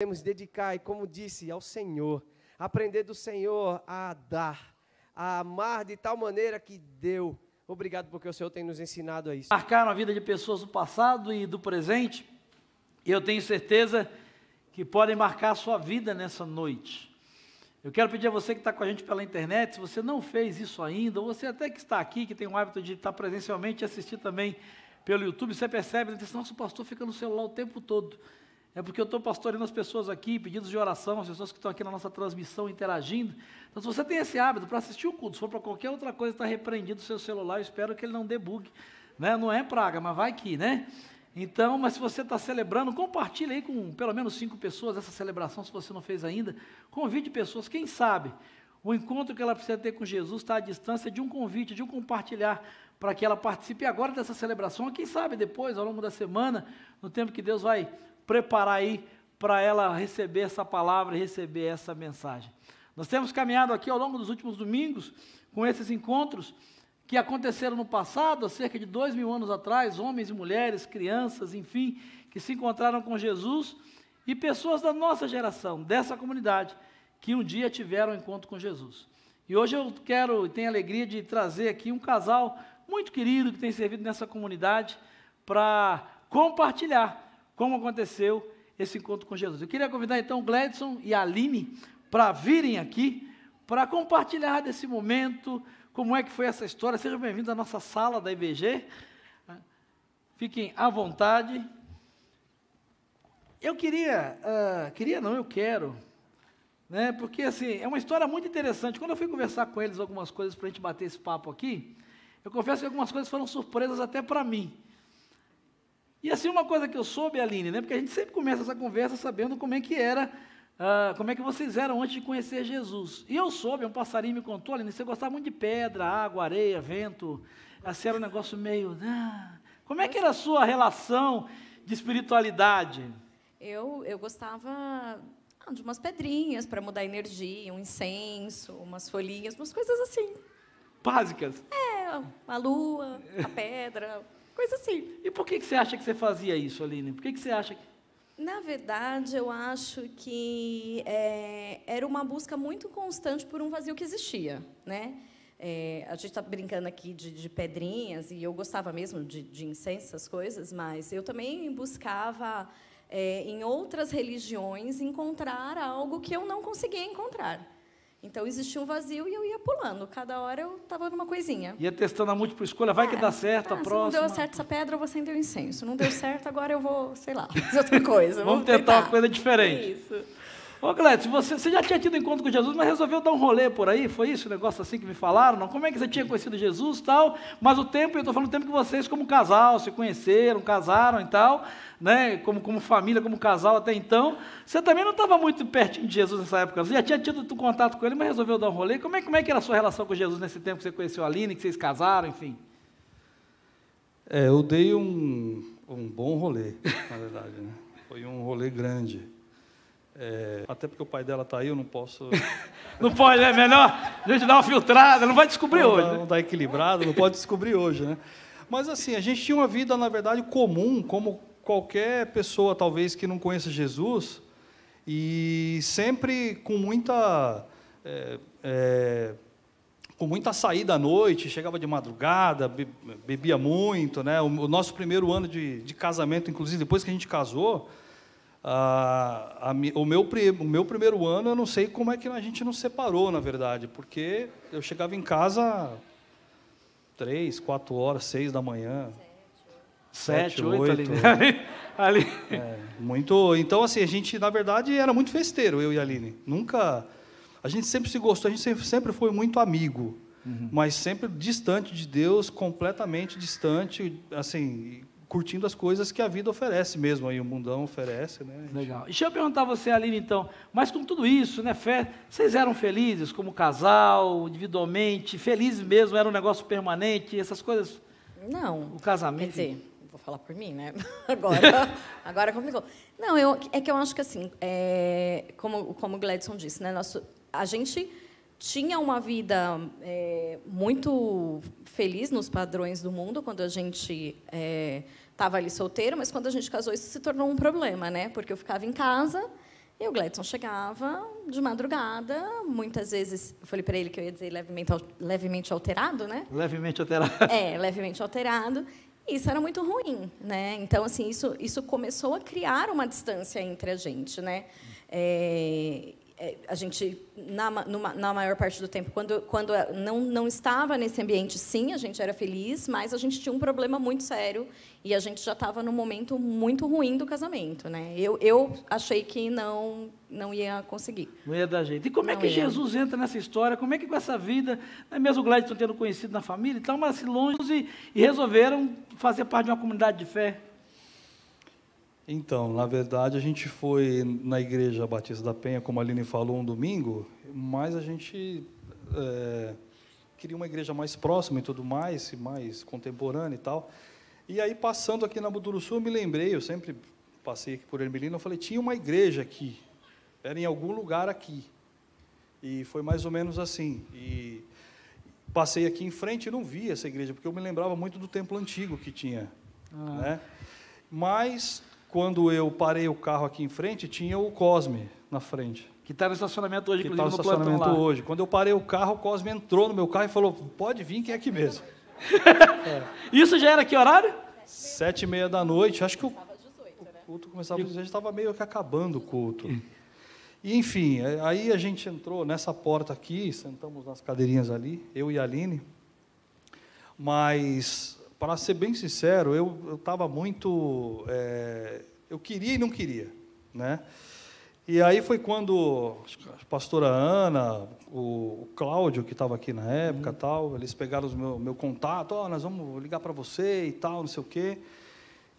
Podemos dedicar, e como disse, ao Senhor. Aprender do Senhor a dar, a amar de tal maneira que deu. Obrigado porque o Senhor tem nos ensinado a isso. Marcaram a vida de pessoas do passado e do presente. E eu tenho certeza que podem marcar a sua vida nessa noite. Eu quero pedir a você que está com a gente pela internet, se você não fez isso ainda, ou você até que está aqui, que tem o hábito de estar presencialmente e assistir também pelo YouTube, você percebe, nosso pastor fica no celular o tempo todo. É porque eu estou pastoreando as pessoas aqui, pedidos de oração, as pessoas que estão aqui na nossa transmissão interagindo. Então, se você tem esse hábito para assistir o culto, se for para qualquer outra coisa, está repreendido o seu celular, eu espero que ele não debugue. Né? Não é praga, mas vai que, né? Então, mas se você está celebrando, compartilhe aí com pelo menos cinco pessoas essa celebração, se você não fez ainda. Convide pessoas, quem sabe o encontro que ela precisa ter com Jesus está à distância de um convite, de um compartilhar, para que ela participe agora dessa celebração, quem sabe depois, ao longo da semana, no tempo que Deus vai preparar aí para ela receber essa palavra e receber essa mensagem. Nós temos caminhado aqui ao longo dos últimos domingos com esses encontros que aconteceram no passado, há cerca de dois mil anos atrás, homens e mulheres, crianças, enfim, que se encontraram com Jesus e pessoas da nossa geração, dessa comunidade, que um dia tiveram um encontro com Jesus. E hoje eu quero e tenho a alegria de trazer aqui um casal muito querido que tem servido nessa comunidade para compartilhar como aconteceu esse encontro com Jesus. Eu queria convidar então Gladson e Aline para virem aqui para compartilhar desse momento, como é que foi essa história. Sejam bem-vindos à nossa sala da IBG. Fiquem à vontade. Eu queria, uh, queria não, eu quero, né? Porque assim é uma história muito interessante. Quando eu fui conversar com eles algumas coisas para a gente bater esse papo aqui, eu confesso que algumas coisas foram surpresas até para mim. E assim, uma coisa que eu soube, Aline, né? Porque a gente sempre começa essa conversa sabendo como é que era Uh, como é que vocês eram antes de conhecer Jesus. E eu soube, um passarinho me contou, Aline, você gostava muito de pedra, água, areia, vento, assim era um negócio meio... Ah. Como é que era a sua relação de espiritualidade? Eu, eu gostava ah, de umas pedrinhas para mudar a energia, um incenso, umas folhinhas, umas coisas assim. Básicas? É, a lua, a pedra, coisa assim. E por que, que você acha que você fazia isso, Aline? Por que, que você acha que... Na verdade, eu acho que é, era uma busca muito constante por um vazio que existia, né? É, a gente está brincando aqui de, de, pedrinhas e eu gostava mesmo de, de incenso, essas coisas, mas eu também buscava é, em outras religiões encontrar algo que eu não conseguia encontrar. Então existia um vazio e eu ia pulando. Cada hora eu estava numa coisinha. Ia testando a múltipla escolha, vai é, que dá certo, ah, a próxima. Se não deu certo essa pedra, eu vou acender o incenso. Não deu certo, agora eu vou, sei lá, fazer outra coisa. Vamos tentar, tentar uma coisa diferente. Isso. Ô, Gladys, você, você já tinha tido encontro com Jesus, mas resolveu dar um rolê por aí? Foi isso? Um negócio assim que me falaram? Não? Como é que você tinha conhecido Jesus tal? Mas o tempo, eu estou falando o tempo que vocês, como casal, se conheceram, casaram e tal, né? Como, como família, como casal até então. Você também não estava muito pertinho de Jesus nessa época. Você já tinha tido contato com ele, mas resolveu dar um rolê. Como é, como é que era a sua relação com Jesus nesse tempo que você conheceu a Aline, que vocês casaram, enfim? É, eu dei um, um bom rolê, na verdade. Né? Foi um rolê grande. É, até porque o pai dela está aí, eu não posso. não pode, é melhor a gente dar uma filtrada, não vai descobrir não hoje. Né? Não dá equilibrado, não pode descobrir hoje, né? Mas assim, a gente tinha uma vida, na verdade, comum, como qualquer pessoa, talvez, que não conheça Jesus, e sempre com muita. É, é, com muita saída à noite, chegava de madrugada, bebia muito, né? O, o nosso primeiro ano de, de casamento, inclusive depois que a gente casou, a, o, meu, o meu primeiro ano, eu não sei como é que a gente não separou, na verdade, porque eu chegava em casa três, quatro horas, seis da manhã. Sete, sete oito, oito ali. ali. É, muito. Então, assim, a gente, na verdade, era muito festeiro, eu e a Aline. Nunca. A gente sempre se gostou, a gente sempre, sempre foi muito amigo. Uhum. Mas sempre distante de Deus, completamente distante, assim, curtindo as coisas que a vida oferece mesmo, aí o mundão oferece, né? Legal. Deixa eu perguntar a você, Aline, então, mas com tudo isso, né, fé, vocês eram felizes como casal, individualmente, felizes mesmo, era um negócio permanente, essas coisas? Não. O casamento? Quer dizer, vou falar por mim, né? Agora, agora complicou. Não, eu, é que eu acho que assim, é, como, como o Gladson disse, né, nosso, a gente tinha uma vida é, muito feliz nos padrões do mundo quando a gente estava é, ali solteiro, mas quando a gente casou isso se tornou um problema, né? Porque eu ficava em casa E o Gladson chegava de madrugada, muitas vezes, eu falei para ele que eu ia dizer levemente, levemente alterado, né? Levemente alterado. É, levemente alterado. Isso era muito ruim, né? Então, assim, isso, isso começou a criar uma distância entre a gente, né? É, a gente, na, numa, na maior parte do tempo, quando, quando não, não estava nesse ambiente, sim, a gente era feliz, mas a gente tinha um problema muito sério e a gente já estava num momento muito ruim do casamento. Né? Eu, eu achei que não, não ia conseguir. Não ia dar jeito. E como é não é que ia. Jesus entra nessa história? Como é que com essa vida, né, mesmo o Gladson tendo conhecido na família e tal, mas longe e, e resolveram fazer parte de uma comunidade de fé? Então, na verdade, a gente foi na Igreja Batista da Penha, como a Aline falou, um domingo, mas a gente é, queria uma igreja mais próxima e tudo mais, mais contemporânea e tal. E aí, passando aqui na Buduruçu, eu me lembrei, eu sempre passei aqui por Ermelino, eu falei, tinha uma igreja aqui, era em algum lugar aqui. E foi mais ou menos assim. E passei aqui em frente e não vi essa igreja, porque eu me lembrava muito do templo antigo que tinha. Ah. Né? Mas quando eu parei o carro aqui em frente, tinha o Cosme na frente. Que está no estacionamento hoje, que está no, no estacionamento hoje. Quando eu parei o carro, o Cosme entrou no meu carro e falou: pode vir, que é aqui mesmo. é. Isso já era que horário? Sete e meia da noite. Acho que o, o culto começava, a já estava meio que acabando o culto. E, enfim, é, aí a gente entrou nessa porta aqui, sentamos nas cadeirinhas ali, eu e a Aline. Mas para ser bem sincero, eu estava muito. É, eu queria e não queria. Né? E aí foi quando a pastora Ana, o, o Cláudio, que estava aqui na época, uhum. tal, eles pegaram o meu, meu contato, oh, nós vamos ligar para você e tal, não sei o quê.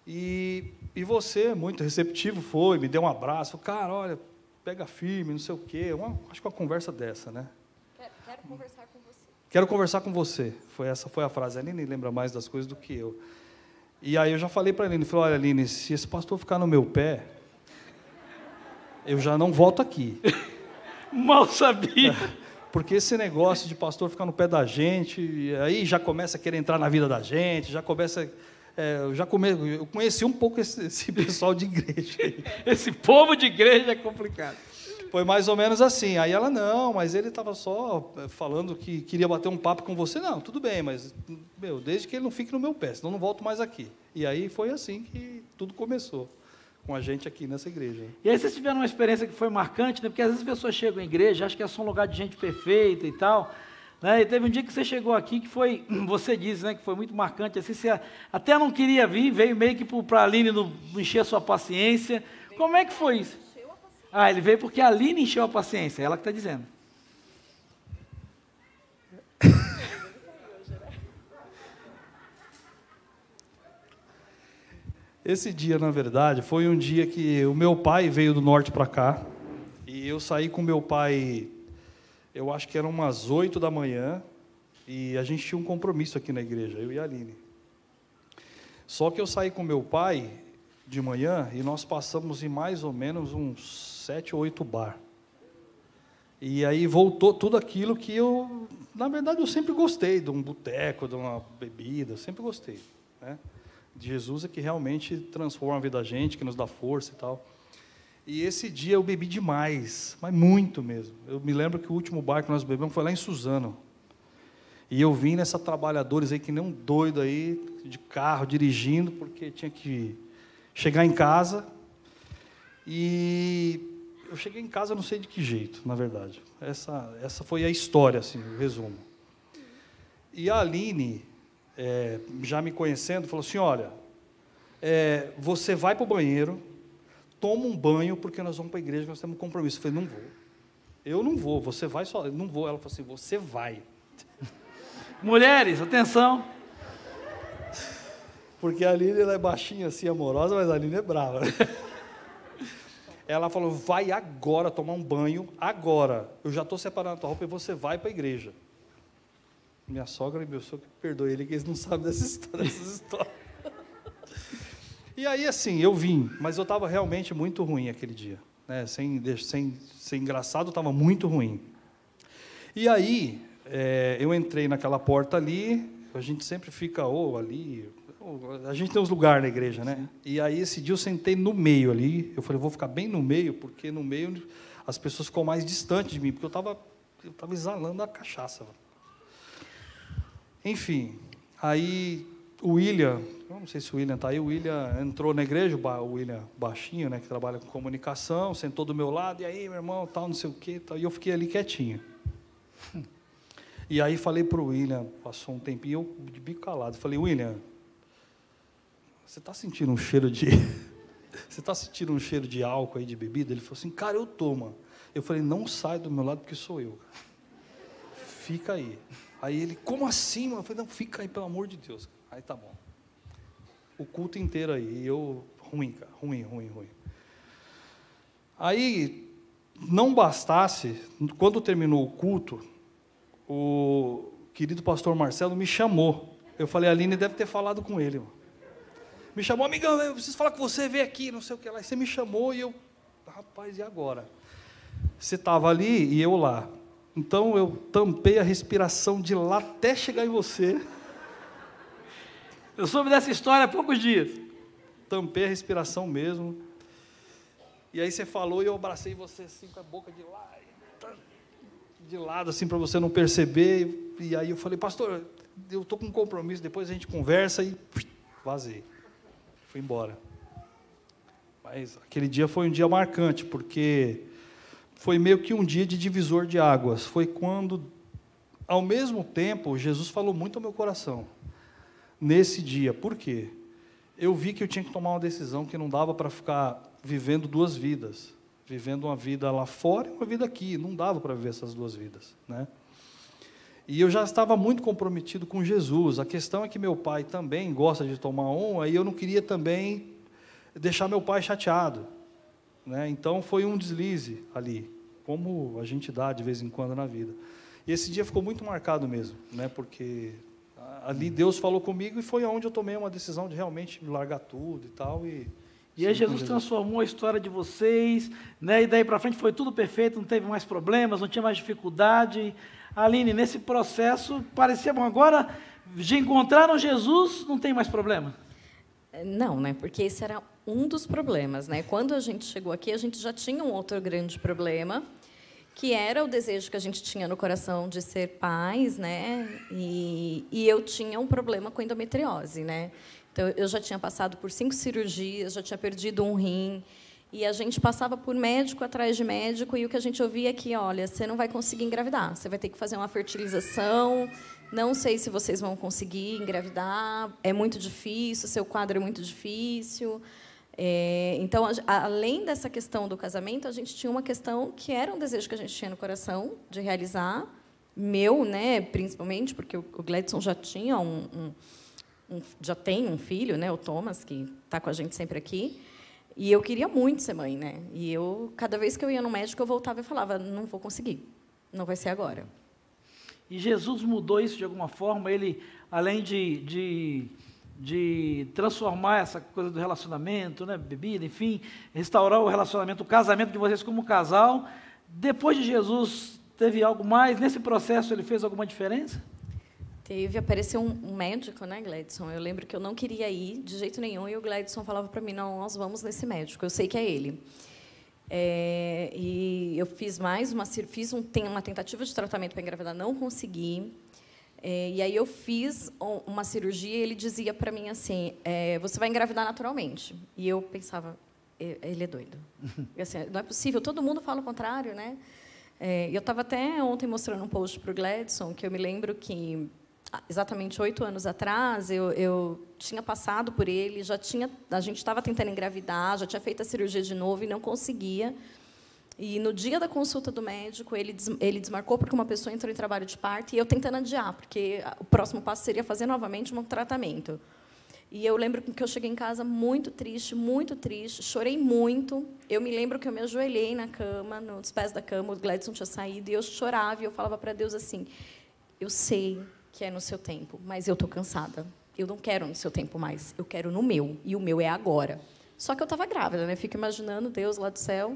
E, e você, muito receptivo, foi, me deu um abraço, cara, olha, pega firme, não sei o quê. Uma, acho que uma conversa dessa, né? Quero, quero conversar Quero conversar com você. Foi essa foi a frase. A Aline lembra mais das coisas do que eu. E aí eu já falei para a Aline, falei, olha Aline, se esse pastor ficar no meu pé, eu já não volto aqui. Mal sabia. Porque esse negócio de pastor ficar no pé da gente, aí já começa a querer entrar na vida da gente, já começa é, eu já come, eu conheci um pouco esse, esse pessoal de igreja. esse povo de igreja é complicado. Foi mais ou menos assim. Aí ela, não, mas ele estava só eh, falando que queria bater um papo com você. Não, tudo bem, mas, meu, desde que ele não fique no meu pé, senão não volto mais aqui. E aí foi assim que tudo começou com a gente aqui nessa igreja. E aí vocês tiveram uma experiência que foi marcante, né? Porque às vezes as pessoas chegam à igreja, acham que é só um lugar de gente perfeita e tal. Né? E teve um dia que você chegou aqui que foi, você disse, né, que foi muito marcante. Assim, você até não queria vir, veio meio que para a Aline não encher a sua paciência. Como é que foi isso? Ah, ele veio porque a Aline encheu a paciência, é ela que está dizendo. Esse dia, na verdade, foi um dia que o meu pai veio do norte para cá. E eu saí com meu pai, eu acho que eram umas oito da manhã. E a gente tinha um compromisso aqui na igreja, eu e a Aline. Só que eu saí com meu pai de manhã e nós passamos em mais ou menos uns sete ou oito bar. E aí voltou tudo aquilo que eu, na verdade, eu sempre gostei de um boteco, de uma bebida, sempre gostei. Né? De Jesus é que realmente transforma a vida da gente, que nos dá força e tal. E esse dia eu bebi demais, mas muito mesmo. Eu me lembro que o último bar que nós bebemos foi lá em Suzano. E eu vim nessa trabalhadores aí que nem um doido aí, de carro, dirigindo, porque tinha que chegar em casa. E eu cheguei em casa, não sei de que jeito, na verdade. Essa, essa foi a história, assim, o resumo. E a Aline, é, já me conhecendo, falou assim: olha, é, você vai para o banheiro, toma um banho, porque nós vamos para a igreja, nós temos um compromisso. Eu falei: não vou. Eu não vou, você vai só. Eu não vou. Ela falou assim: você vai. Mulheres, atenção. Porque a Aline ela é baixinha assim, amorosa, mas a Aline é brava. Ela falou: vai agora tomar um banho, agora. Eu já estou separando a tua roupa e você vai para a igreja. Minha sogra e meu sogro, perdoe ele, que eles não sabem dessas histórias. Dessas histórias. e aí, assim, eu vim, mas eu estava realmente muito ruim aquele dia. Né? Sem, sem ser engraçado, estava muito ruim. E aí, é, eu entrei naquela porta ali, a gente sempre fica ou ali, a gente tem uns lugares na igreja, né? E aí esse dia eu sentei no meio ali. Eu falei, vou ficar bem no meio, porque no meio as pessoas ficam mais distantes de mim, porque eu estava eu tava exalando a cachaça. Enfim, aí o William, não sei se o William está aí, o William entrou na igreja, o William baixinho, né, que trabalha com comunicação, sentou do meu lado, e aí, meu irmão, tal, não sei o quê, tal, e eu fiquei ali quietinho. E aí falei para o William, passou um tempinho, eu de bico calado, falei, William, você está sentindo um cheiro de. você está sentindo um cheiro de álcool aí, de bebida? Ele falou assim, cara, eu tô, mano. Eu falei, não sai do meu lado porque sou eu. Fica aí. Aí ele, como assim, mano? Eu falei, não, fica aí, pelo amor de Deus. Aí tá bom. O culto inteiro aí. Eu, ruim, cara, ruim, ruim, ruim. Aí, não bastasse, quando terminou o culto, o querido pastor Marcelo me chamou. Eu falei, a Aline deve ter falado com ele. Mano. Me chamou, amigão, eu preciso falar com você, vem aqui, não sei o que lá. E você me chamou e eu, rapaz, e agora? Você estava ali e eu lá. Então eu tampei a respiração de lá até chegar em você. Eu soube dessa história há poucos dias. Tampei a respiração mesmo. E aí você falou e eu abracei você assim com a boca de lá, de lado assim para você não perceber. E aí eu falei, pastor, eu tô com um compromisso, depois a gente conversa e vazei. Fui embora. Mas aquele dia foi um dia marcante, porque foi meio que um dia de divisor de águas. Foi quando, ao mesmo tempo, Jesus falou muito ao meu coração. Nesse dia. Por quê? Eu vi que eu tinha que tomar uma decisão que não dava para ficar vivendo duas vidas. Vivendo uma vida lá fora e uma vida aqui. Não dava para viver essas duas vidas. Né? E eu já estava muito comprometido com Jesus. A questão é que meu pai também gosta de tomar um, aí eu não queria também deixar meu pai chateado. Né? Então foi um deslize ali, como a gente dá de vez em quando na vida. E esse dia ficou muito marcado mesmo, né? porque ali Deus falou comigo e foi onde eu tomei uma decisão de realmente largar tudo e tal. E, e aí Jesus transformou a história de vocês, né? e daí para frente foi tudo perfeito, não teve mais problemas, não tinha mais dificuldade. Aline, nesse processo, parecia bom. Agora, já encontraram Jesus, não tem mais problema? Não, né? Porque esse era um dos problemas, né? Quando a gente chegou aqui, a gente já tinha um outro grande problema, que era o desejo que a gente tinha no coração de ser pais, né? E, e eu tinha um problema com endometriose, né? Então, eu já tinha passado por cinco cirurgias, já tinha perdido um rim, e a gente passava por médico atrás de médico, e o que a gente ouvia é que, olha, você não vai conseguir engravidar, você vai ter que fazer uma fertilização, não sei se vocês vão conseguir engravidar, é muito difícil, seu quadro é muito difícil. É, então, a, além dessa questão do casamento, a gente tinha uma questão que era um desejo que a gente tinha no coração de realizar, meu, né, principalmente, porque o, o Gladson já tinha um, um, um, já tem um filho, né, o Thomas, que está com a gente sempre aqui. E eu queria muito ser mãe, né? E eu, cada vez que eu ia no médico, eu voltava e falava: não vou conseguir, não vai ser agora. E Jesus mudou isso de alguma forma? Ele, além de, de de transformar essa coisa do relacionamento, né, bebida, enfim, restaurar o relacionamento, o casamento de vocês como casal. Depois de Jesus, teve algo mais? Nesse processo, ele fez alguma diferença? Teve, apareceu um, um médico, né, Gladson? Eu lembro que eu não queria ir de jeito nenhum e o Gladson falava para mim: não, nós vamos nesse médico, eu sei que é ele. É, e eu fiz mais uma, fiz um, uma tentativa de tratamento para engravidar, não consegui. É, e aí eu fiz uma cirurgia e ele dizia para mim assim, é, você vai engravidar naturalmente. E eu pensava, ele é doido. Assim, não é possível, todo mundo fala o contrário, né? Eu estava até ontem mostrando um post para o Gladson, que eu me lembro que exatamente oito anos atrás eu, eu, tinha passado por ele, já tinha, a gente estava tentando engravidar, já tinha feito a cirurgia de novo e não conseguia. E no dia da consulta do médico, ele, des, ele desmarcou porque uma pessoa entrou em trabalho de parto e eu tentando adiar, porque o próximo passo seria fazer novamente um tratamento. E eu lembro que eu cheguei em casa muito triste, muito triste, chorei muito. Eu me lembro que eu me ajoelhei na cama, nos pés da cama, o Gladson tinha saído, e eu chorava e eu falava para Deus assim: Eu sei que é no seu tempo, mas eu estou cansada. Eu não quero no seu tempo mais, eu quero no meu, e o meu é agora. Só que eu estava grávida, né? Fico imaginando Deus lá do céu,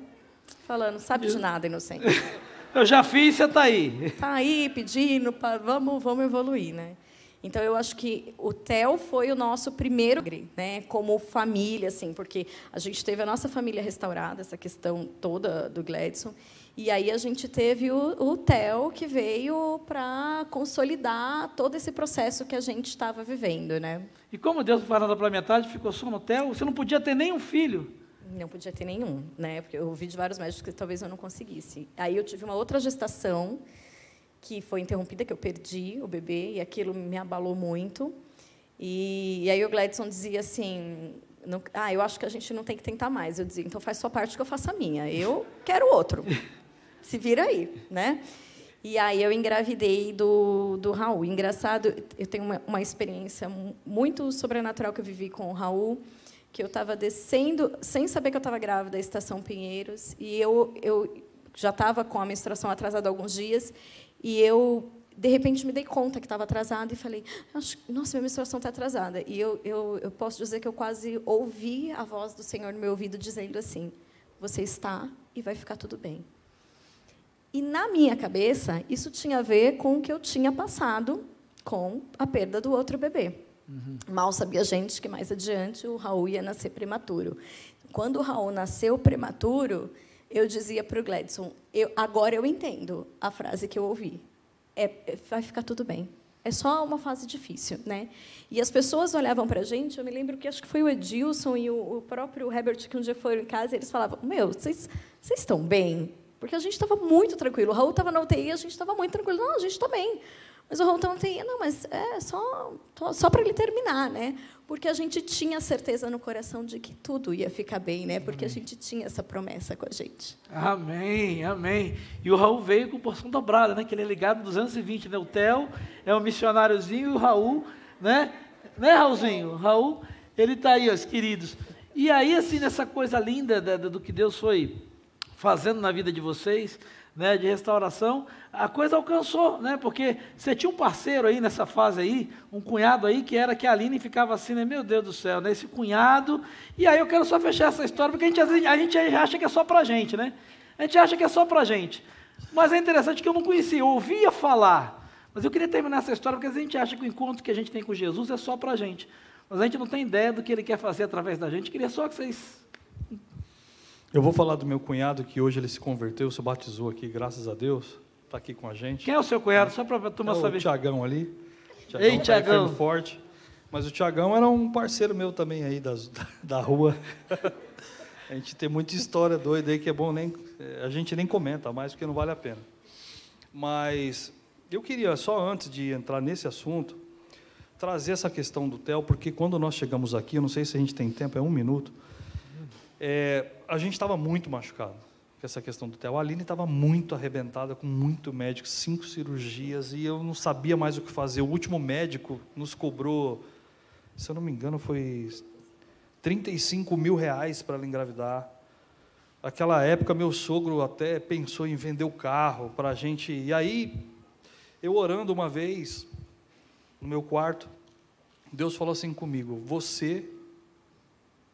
falando, sabe de nada, inocente. Eu já fiz, você está aí. Está aí pedindo, pra, vamos, vamos evoluir, né? Então eu acho que o Theo foi o nosso primeiro, né, como família, assim, porque a gente teve a nossa família restaurada, essa questão toda do Gladson, e aí a gente teve o, o Theo que veio para consolidar todo esse processo que a gente estava vivendo, né? E como Deus foi falando pela metade, ficou só no Theo, você não podia ter nenhum filho. Não podia ter nenhum, né? Porque eu ouvi de vários médicos que talvez eu não conseguisse. Aí eu tive uma outra gestação que foi interrompida, que eu perdi o bebê, e aquilo me abalou muito. E, e aí o Gladson dizia assim, ah, eu acho que a gente não tem que tentar mais. Eu dizia, então faz sua parte que eu faço a minha. Eu quero outro. Se vira aí, né? E aí eu engravidei do, do Raul. Engraçado, eu tenho uma, uma experiência muito sobrenatural que eu vivi com o Raul, que eu estava descendo, sem saber que eu estava grávida, da Estação Pinheiros, e eu, eu já estava com a menstruação atrasada há alguns dias, e eu, de repente, me dei conta que estava atrasada e falei, nossa, minha menstruação está atrasada. E eu, eu, eu posso dizer que eu quase ouvi a voz do Senhor no meu ouvido dizendo assim, você está e vai ficar tudo bem. E na minha cabeça, isso tinha a ver com o que eu tinha passado com a perda do outro bebê. Uhum. Mal sabia a gente que mais adiante o Raul ia nascer prematuro. Quando o Raul nasceu prematuro, eu dizia para o Gladson: eu, agora eu entendo a frase que eu ouvi. É, é, vai ficar tudo bem. É só uma fase difícil, né? E as pessoas olhavam para a gente. Eu me lembro que acho que foi o Edilson e o, o próprio Herbert que um dia foram em casa. E eles falavam: Meu, vocês, vocês estão bem? Porque a gente estava muito tranquilo. O Raul estava na UTI, a gente estava muito tranquilo. Não, a gente está bem. Mas o Raul não tem, não, mas é só, só para ele terminar, né? Porque a gente tinha certeza no coração de que tudo ia ficar bem, né? Porque amém. a gente tinha essa promessa com a gente. Amém, amém. E o Raul veio com porção dobrada, né? Que ele é ligado 220, né? O Theo é um missionáriozinho e o Raul, né? Né, Raulzinho? O Raul, ele está aí, os queridos. E aí, assim, nessa coisa linda do que Deus foi fazendo na vida de vocês, né, de restauração, a coisa alcançou, né, porque você tinha um parceiro aí nessa fase aí, um cunhado aí, que era que a Aline ficava assim, né, meu Deus do céu, né, esse cunhado, e aí eu quero só fechar essa história, porque a gente, a gente acha que é só pra gente, né, a gente acha que é só pra gente, mas é interessante que eu não conhecia, eu ouvia falar, mas eu queria terminar essa história, porque a gente acha que o encontro que a gente tem com Jesus é só pra gente, mas a gente não tem ideia do que ele quer fazer através da gente, queria só que vocês eu vou falar do meu cunhado que hoje ele se converteu, se batizou aqui, graças a Deus. Está aqui com a gente. Quem é o seu cunhado? Só para a turma é saber. O Tiagão ali. Tiagão, Ei, Tiagão. Tá forte. Mas o Tiagão era um parceiro meu também aí das, da, da rua. a gente tem muita história doida aí que é bom nem a gente nem comenta mais porque não vale a pena. Mas eu queria só antes de entrar nesse assunto trazer essa questão do Theo, porque quando nós chegamos aqui, eu não sei se a gente tem tempo, é um minuto. É, a gente estava muito machucado com essa questão do Theo. A Aline estava muito arrebentada, com muito médico, cinco cirurgias, e eu não sabia mais o que fazer. O último médico nos cobrou, se eu não me engano, foi 35 mil reais para ela engravidar. Aquela época, meu sogro até pensou em vender o carro para a gente. E aí, eu orando uma vez, no meu quarto, Deus falou assim comigo: Você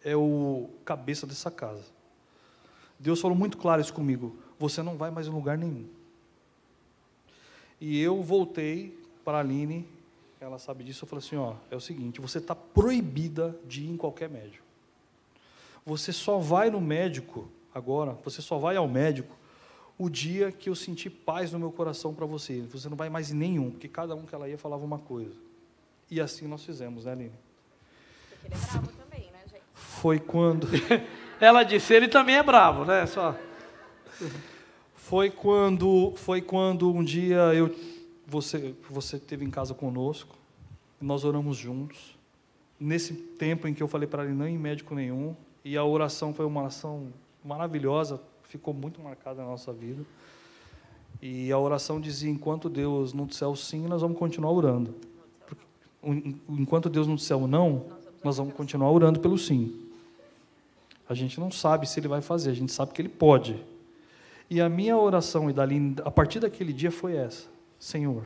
é o cabeça dessa casa. Deus falou muito claro isso comigo. Você não vai mais em lugar nenhum. E eu voltei para a Aline, ela sabe disso, eu falei assim, ó, é o seguinte, você está proibida de ir em qualquer médico. Você só vai no médico, agora, você só vai ao médico o dia que eu sentir paz no meu coração para você. Você não vai mais em nenhum, porque cada um que ela ia falava uma coisa. E assim nós fizemos, né, Aline? Porque ele é bravo também foi quando. Ela disse, ele também é bravo, né? Só. Foi quando, foi quando um dia eu, você, você esteve em casa conosco, nós oramos juntos. Nesse tempo em que eu falei para ele não ir em médico nenhum, e a oração foi uma oração maravilhosa, ficou muito marcada na nossa vida. E a oração dizia: enquanto Deus não disser o sim, nós vamos continuar orando. Enquanto Deus não disser o não, nós vamos continuar orando pelo sim. A gente não sabe se ele vai fazer, a gente sabe que ele pode. E a minha oração e dali, a partir daquele dia foi essa: Senhor,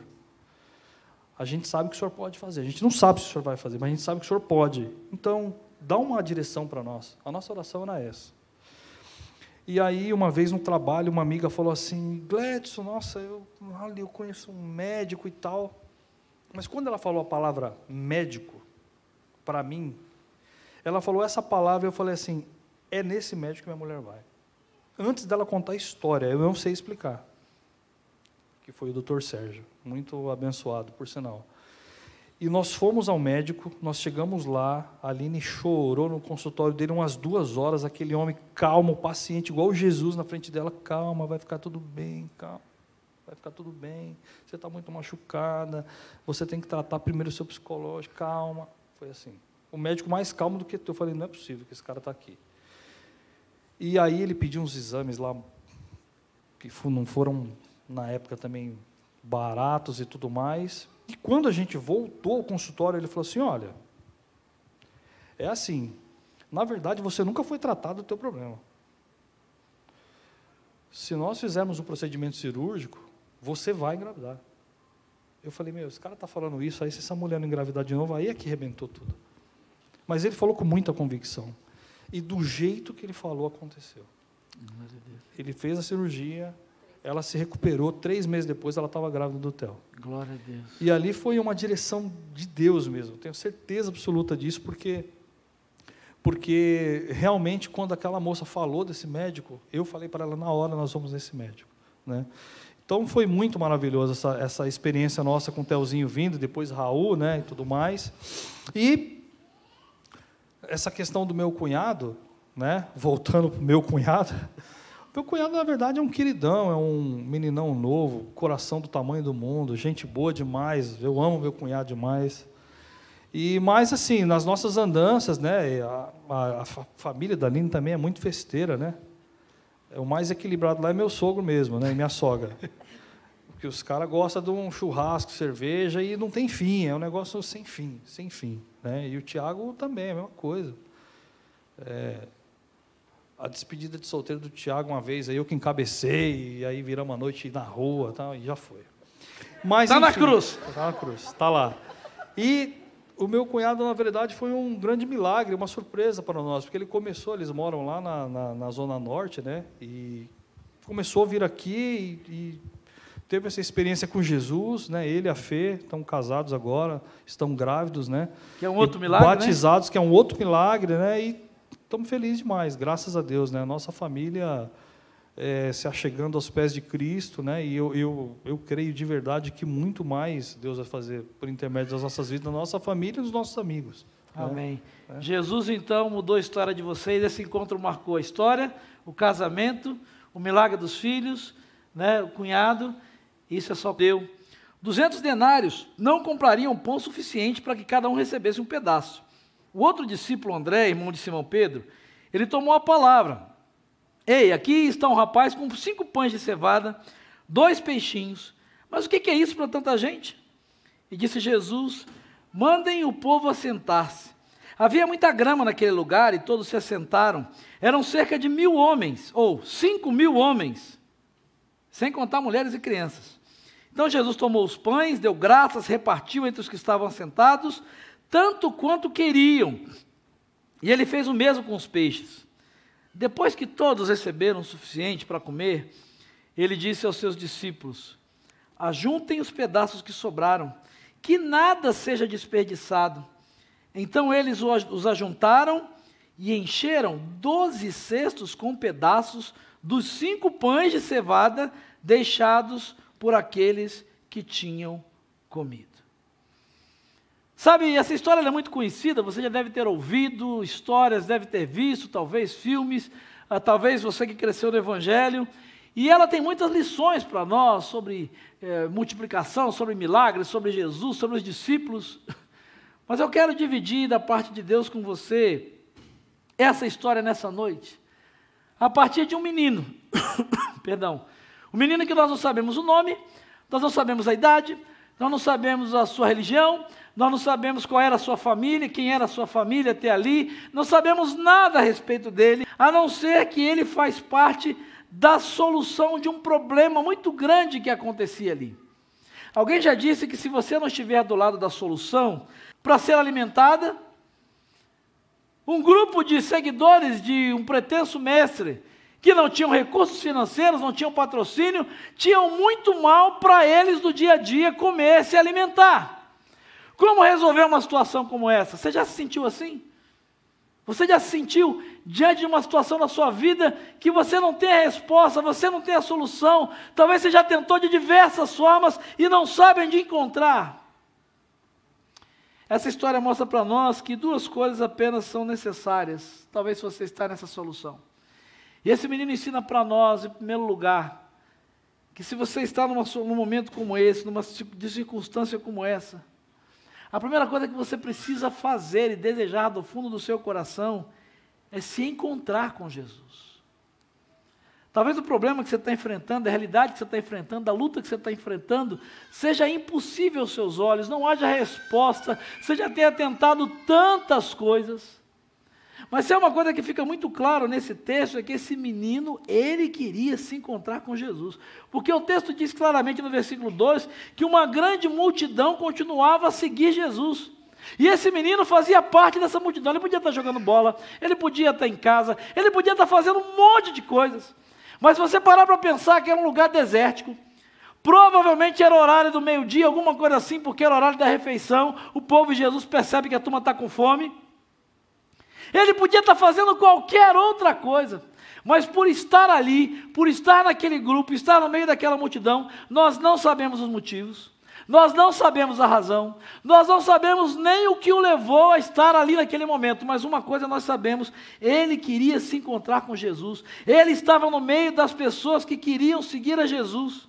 a gente sabe que o Senhor pode fazer. A gente não sabe se o Senhor vai fazer, mas a gente sabe que o Senhor pode. Então, dá uma direção para nós. A nossa oração era essa. E aí, uma vez no trabalho, uma amiga falou assim: Gledson, nossa, eu, eu conheço um médico e tal. Mas quando ela falou a palavra médico, para mim, ela falou essa palavra e eu falei assim: é nesse médico que minha mulher vai. Antes dela contar a história, eu não sei explicar. Que foi o doutor Sérgio, muito abençoado, por sinal. E nós fomos ao médico, nós chegamos lá, a Aline chorou no consultório dele umas duas horas, aquele homem calmo, paciente, igual Jesus na frente dela, calma, vai ficar tudo bem, calma, vai ficar tudo bem, você está muito machucada, você tem que tratar primeiro o seu psicológico, calma. Foi assim. O médico mais calmo do que eu. Eu falei, não é possível que esse cara está aqui. E aí ele pediu uns exames lá, que não foram, na época também, baratos e tudo mais. E quando a gente voltou ao consultório, ele falou assim: olha, é assim, na verdade você nunca foi tratado do teu problema. Se nós fizermos um procedimento cirúrgico, você vai engravidar. Eu falei, meu, esse cara está falando isso, aí se essa mulher não engravidar de novo, aí é que rebentou tudo. Mas ele falou com muita convicção. E do jeito que ele falou, aconteceu. Ele fez a cirurgia, ela se recuperou, três meses depois ela estava grávida do Theo. Glória a Deus. E ali foi uma direção de Deus mesmo, tenho certeza absoluta disso, porque, porque realmente quando aquela moça falou desse médico, eu falei para ela na hora, nós vamos nesse médico. Né? Então foi muito maravilhoso essa, essa experiência nossa com o Telzinho vindo, depois Raul né, e tudo mais. E essa questão do meu cunhado, né, voltando para o meu cunhado, meu cunhado, na verdade, é um queridão, é um meninão novo, coração do tamanho do mundo, gente boa demais. Eu amo meu cunhado demais. E mais assim, nas nossas andanças, né, a, a, a família da Aline também é muito festeira, né? É o mais equilibrado lá é meu sogro mesmo, né, e minha sogra. Porque os caras gostam de um churrasco, cerveja e não tem fim, é um negócio sem fim, sem fim, né? E o Tiago também, a mesma coisa. É, a despedida de solteiro do Tiago uma vez, aí eu que encabecei, e aí viramos uma noite na rua tal, e já foi. Mas, tá enfim, na cruz. Tá na cruz, tá lá. E o meu cunhado, na verdade, foi um grande milagre, uma surpresa para nós, porque ele começou, eles moram lá na, na, na Zona Norte, né? E começou a vir aqui e, e, teve essa experiência com Jesus, né? Ele e a Fê estão casados agora, estão grávidos, né? Que é um outro milagre, né? Batizados, né? que é um outro milagre, né? E estamos felizes demais, graças a Deus, né? Nossa família é, se achegando aos pés de Cristo, né? E eu, eu, eu creio de verdade que muito mais Deus vai fazer por intermédio das nossas vidas, da nossa família e dos nossos amigos. Né? Amém. Né? Jesus então mudou a história de vocês. Esse encontro marcou a história, o casamento, o milagre dos filhos, né? O cunhado. Isso é só deu. 200 denários não comprariam pão suficiente para que cada um recebesse um pedaço. O outro discípulo, André, irmão de Simão Pedro, ele tomou a palavra. Ei, aqui está um rapaz com cinco pães de cevada, dois peixinhos. Mas o que é isso para tanta gente? E disse Jesus: Mandem o povo assentar-se. Havia muita grama naquele lugar e todos se assentaram. Eram cerca de mil homens, ou cinco mil homens, sem contar mulheres e crianças. Então Jesus tomou os pães, deu graças, repartiu entre os que estavam sentados, tanto quanto queriam. E ele fez o mesmo com os peixes. Depois que todos receberam o suficiente para comer, ele disse aos seus discípulos: Ajuntem os pedaços que sobraram, que nada seja desperdiçado. Então eles os ajuntaram e encheram doze cestos com pedaços dos cinco pães de cevada deixados por aqueles que tinham comido. Sabe, essa história é muito conhecida, você já deve ter ouvido histórias, deve ter visto, talvez filmes, ah, talvez você que cresceu no Evangelho. E ela tem muitas lições para nós sobre eh, multiplicação, sobre milagres, sobre Jesus, sobre os discípulos. Mas eu quero dividir da parte de Deus com você essa história nessa noite, a partir de um menino. Perdão. Um menino que nós não sabemos o nome, nós não sabemos a idade, nós não sabemos a sua religião, nós não sabemos qual era a sua família, quem era a sua família até ali, não sabemos nada a respeito dele, a não ser que ele faz parte da solução de um problema muito grande que acontecia ali. Alguém já disse que se você não estiver do lado da solução, para ser alimentada, um grupo de seguidores de um pretenso mestre, que não tinham recursos financeiros, não tinham patrocínio, tinham muito mal para eles do dia a dia comer, se alimentar. Como resolver uma situação como essa? Você já se sentiu assim? Você já se sentiu diante de uma situação na sua vida que você não tem a resposta, você não tem a solução? Talvez você já tentou de diversas formas e não sabe onde encontrar. Essa história mostra para nós que duas coisas apenas são necessárias, talvez você está nessa solução. E esse menino ensina para nós, em primeiro lugar, que se você está numa, num momento como esse, numa circunstância como essa, a primeira coisa que você precisa fazer e desejar do fundo do seu coração é se encontrar com Jesus. Talvez o problema que você está enfrentando, a realidade que você está enfrentando, a luta que você está enfrentando, seja impossível aos seus olhos, não haja resposta, você já tenha tentado tantas coisas. Mas se é uma coisa que fica muito claro nesse texto, é que esse menino, ele queria se encontrar com Jesus. Porque o texto diz claramente no versículo 2 que uma grande multidão continuava a seguir Jesus. E esse menino fazia parte dessa multidão. Ele podia estar jogando bola, ele podia estar em casa, ele podia estar fazendo um monte de coisas. Mas se você parar para pensar que era um lugar desértico, provavelmente era horário do meio-dia, alguma coisa assim, porque era horário da refeição, o povo de Jesus percebe que a turma está com fome. Ele podia estar fazendo qualquer outra coisa, mas por estar ali, por estar naquele grupo, estar no meio daquela multidão, nós não sabemos os motivos, nós não sabemos a razão, nós não sabemos nem o que o levou a estar ali naquele momento, mas uma coisa nós sabemos: ele queria se encontrar com Jesus, ele estava no meio das pessoas que queriam seguir a Jesus.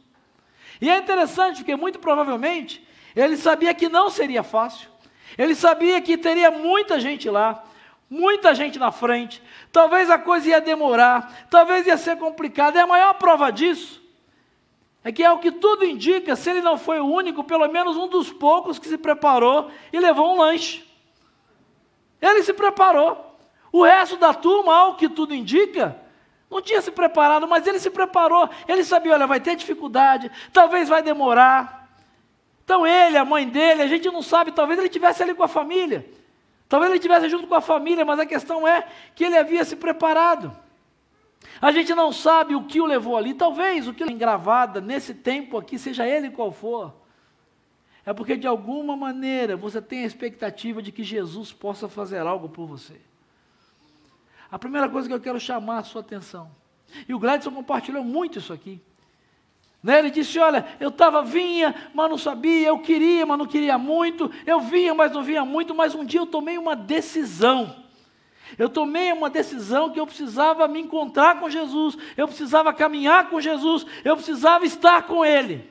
E é interessante porque, muito provavelmente, ele sabia que não seria fácil, ele sabia que teria muita gente lá, muita gente na frente, talvez a coisa ia demorar, talvez ia ser complicado. E a maior prova disso é que é o que tudo indica, se ele não foi o único, pelo menos um dos poucos que se preparou e levou um lanche. Ele se preparou. O resto da turma, ao que tudo indica, não tinha se preparado, mas ele se preparou. Ele sabia, olha, vai ter dificuldade, talvez vai demorar. Então ele, a mãe dele, a gente não sabe, talvez ele estivesse ali com a família. Talvez ele estivesse junto com a família, mas a questão é que ele havia se preparado. A gente não sabe o que o levou ali, talvez o que engravada nesse tempo aqui, seja ele qual for. É porque de alguma maneira você tem a expectativa de que Jesus possa fazer algo por você. A primeira coisa que eu quero chamar a sua atenção, e o Gladson compartilhou muito isso aqui. Né? Ele disse: Olha, eu estava, vinha, mas não sabia, eu queria, mas não queria muito, eu vinha, mas não vinha muito, mas um dia eu tomei uma decisão. Eu tomei uma decisão que eu precisava me encontrar com Jesus, eu precisava caminhar com Jesus, eu precisava estar com Ele.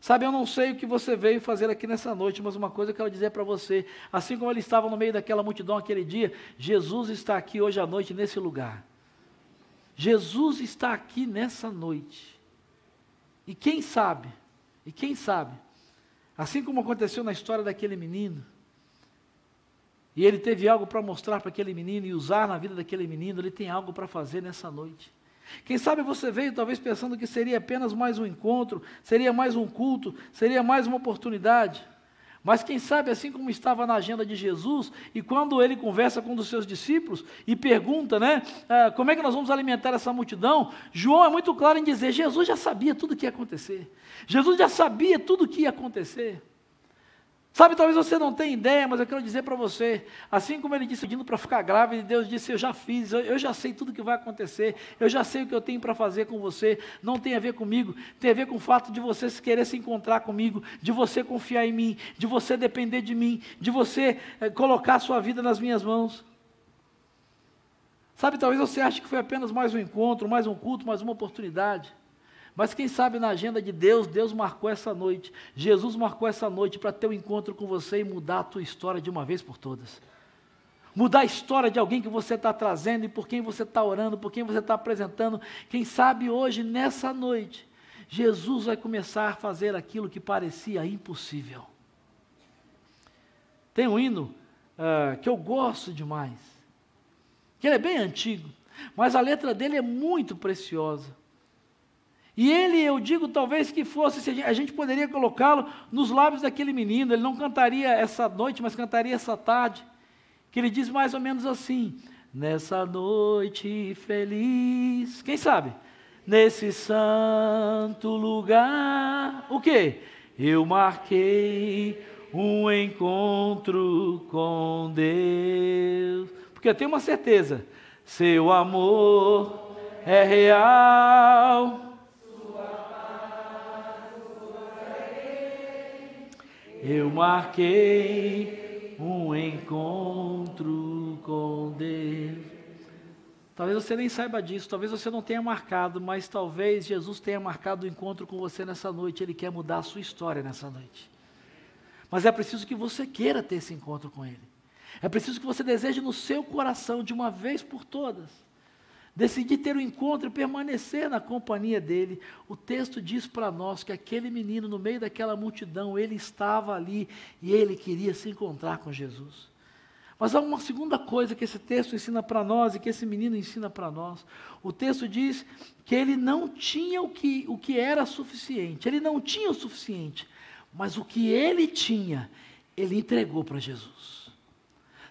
Sabe, eu não sei o que você veio fazer aqui nessa noite, mas uma coisa eu quero dizer para você: assim como ele estava no meio daquela multidão aquele dia, Jesus está aqui hoje à noite nesse lugar. Jesus está aqui nessa noite. E quem sabe, e quem sabe, assim como aconteceu na história daquele menino, e ele teve algo para mostrar para aquele menino e usar na vida daquele menino, ele tem algo para fazer nessa noite. Quem sabe você veio talvez pensando que seria apenas mais um encontro, seria mais um culto, seria mais uma oportunidade. Mas quem sabe, assim como estava na agenda de Jesus, e quando ele conversa com um dos seus discípulos e pergunta, né, ah, como é que nós vamos alimentar essa multidão? João é muito claro em dizer: Jesus já sabia tudo o que ia acontecer. Jesus já sabia tudo o que ia acontecer. Sabe, talvez você não tenha ideia, mas eu quero dizer para você, assim como ele disse pedindo para ficar grávida, Deus disse, eu já fiz, eu, eu, já sei tudo o que vai acontecer, eu já sei o que eu tenho para fazer com você, não tem a ver comigo, tem a ver com o fato de você querer se encontrar comigo, de você confiar em mim, de você depender de mim, de você é, colocar a sua vida nas minhas mãos. Sabe, talvez você ache que foi apenas mais um encontro, mais um culto, mais uma oportunidade. Mas quem sabe na agenda de Deus, Deus marcou essa noite, Jesus marcou essa noite para ter um encontro com você e mudar a tua história de uma vez por todas. Mudar a história de alguém que você está trazendo e por quem você está orando, por quem você está apresentando. Quem sabe hoje, nessa noite, Jesus vai começar a fazer aquilo que parecia impossível. Tem um hino uh, que eu gosto demais, que ele é bem antigo, mas a letra dele é muito preciosa. E ele, eu digo, talvez que fosse, a gente poderia colocá-lo nos lábios daquele menino, ele não cantaria essa noite, mas cantaria essa tarde, que ele diz mais ou menos assim: Nessa noite feliz, quem sabe? Nesse santo lugar, o que? eu marquei um encontro com Deus. Porque eu tenho uma certeza: seu amor é real. Eu marquei um encontro com Deus. Talvez você nem saiba disso, talvez você não tenha marcado, mas talvez Jesus tenha marcado o encontro com você nessa noite. Ele quer mudar a sua história nessa noite. Mas é preciso que você queira ter esse encontro com Ele. É preciso que você deseje no seu coração, de uma vez por todas, decidir ter o um encontro e permanecer na companhia dele. O texto diz para nós que aquele menino, no meio daquela multidão, ele estava ali e ele queria se encontrar com Jesus. Mas há uma segunda coisa que esse texto ensina para nós e que esse menino ensina para nós. O texto diz que ele não tinha o que, o que era suficiente, ele não tinha o suficiente, mas o que ele tinha, ele entregou para Jesus.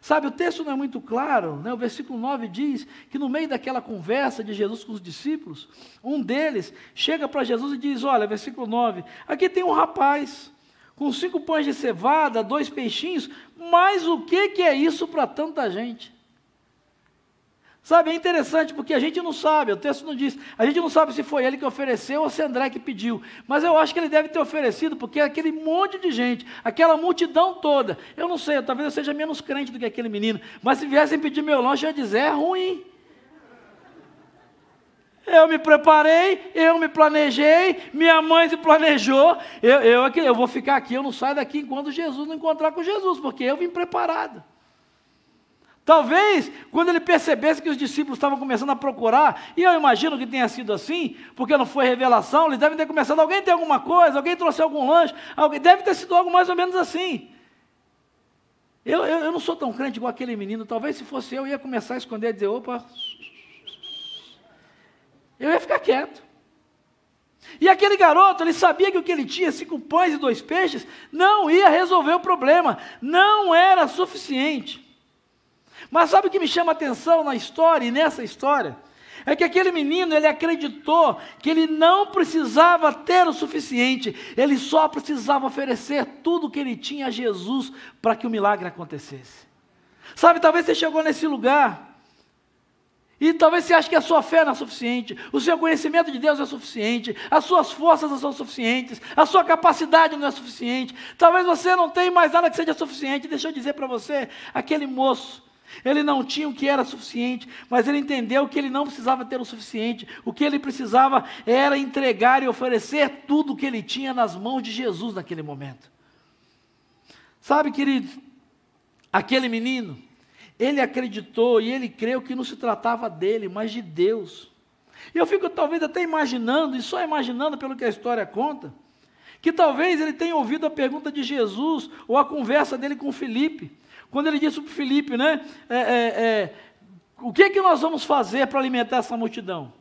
Sabe, o texto não é muito claro, né? o versículo 9 diz que no meio daquela conversa de Jesus com os discípulos, um deles chega para Jesus e diz: Olha, versículo 9, aqui tem um rapaz com cinco pães de cevada, dois peixinhos, mas o que, que é isso para tanta gente? Sabe, é interessante porque a gente não sabe, o texto não diz, a gente não sabe se foi ele que ofereceu ou se André que pediu, mas eu acho que ele deve ter oferecido, porque aquele monte de gente, aquela multidão toda, eu não sei, talvez eu seja menos crente do que aquele menino, mas se viessem pedir meu lanche, eu ia dizer, é ruim. Eu me preparei, eu me planejei, minha mãe se planejou. Eu, eu, eu vou ficar aqui, eu não saio daqui enquanto Jesus não encontrar com Jesus, porque eu vim preparado. Talvez, quando ele percebesse que os discípulos estavam começando a procurar, e eu imagino que tenha sido assim, porque não foi revelação, eles devem ter começado, alguém tem alguma coisa, alguém trouxe algum lanche, alguém deve ter sido algo mais ou menos assim. Eu, eu, eu não sou tão crente igual aquele menino, talvez se fosse eu, eu ia começar a esconder e dizer, opa, eu ia ficar quieto. E aquele garoto, ele sabia que o que ele tinha, cinco pães e dois peixes, não ia resolver o problema, não era suficiente. Mas sabe o que me chama a atenção na história e nessa história? É que aquele menino, ele acreditou que ele não precisava ter o suficiente, ele só precisava oferecer tudo o que ele tinha a Jesus para que o milagre acontecesse. Sabe, talvez você chegou nesse lugar e talvez você ache que a sua fé não é suficiente, o seu conhecimento de Deus é suficiente, as suas forças não são suficientes, a sua capacidade não é suficiente. Talvez você não tenha mais nada que seja suficiente. Deixa eu dizer para você, aquele moço, ele não tinha o que era suficiente, mas ele entendeu que ele não precisava ter o suficiente. O que ele precisava era entregar e oferecer tudo o que ele tinha nas mãos de Jesus naquele momento. Sabe, querido, aquele menino, ele acreditou e ele creu que não se tratava dele, mas de Deus. E eu fico talvez até imaginando, e só imaginando pelo que a história conta, que talvez ele tenha ouvido a pergunta de Jesus ou a conversa dele com Felipe, quando ele disse para Felipe, né, é, é, é, o que é que nós vamos fazer para alimentar essa multidão?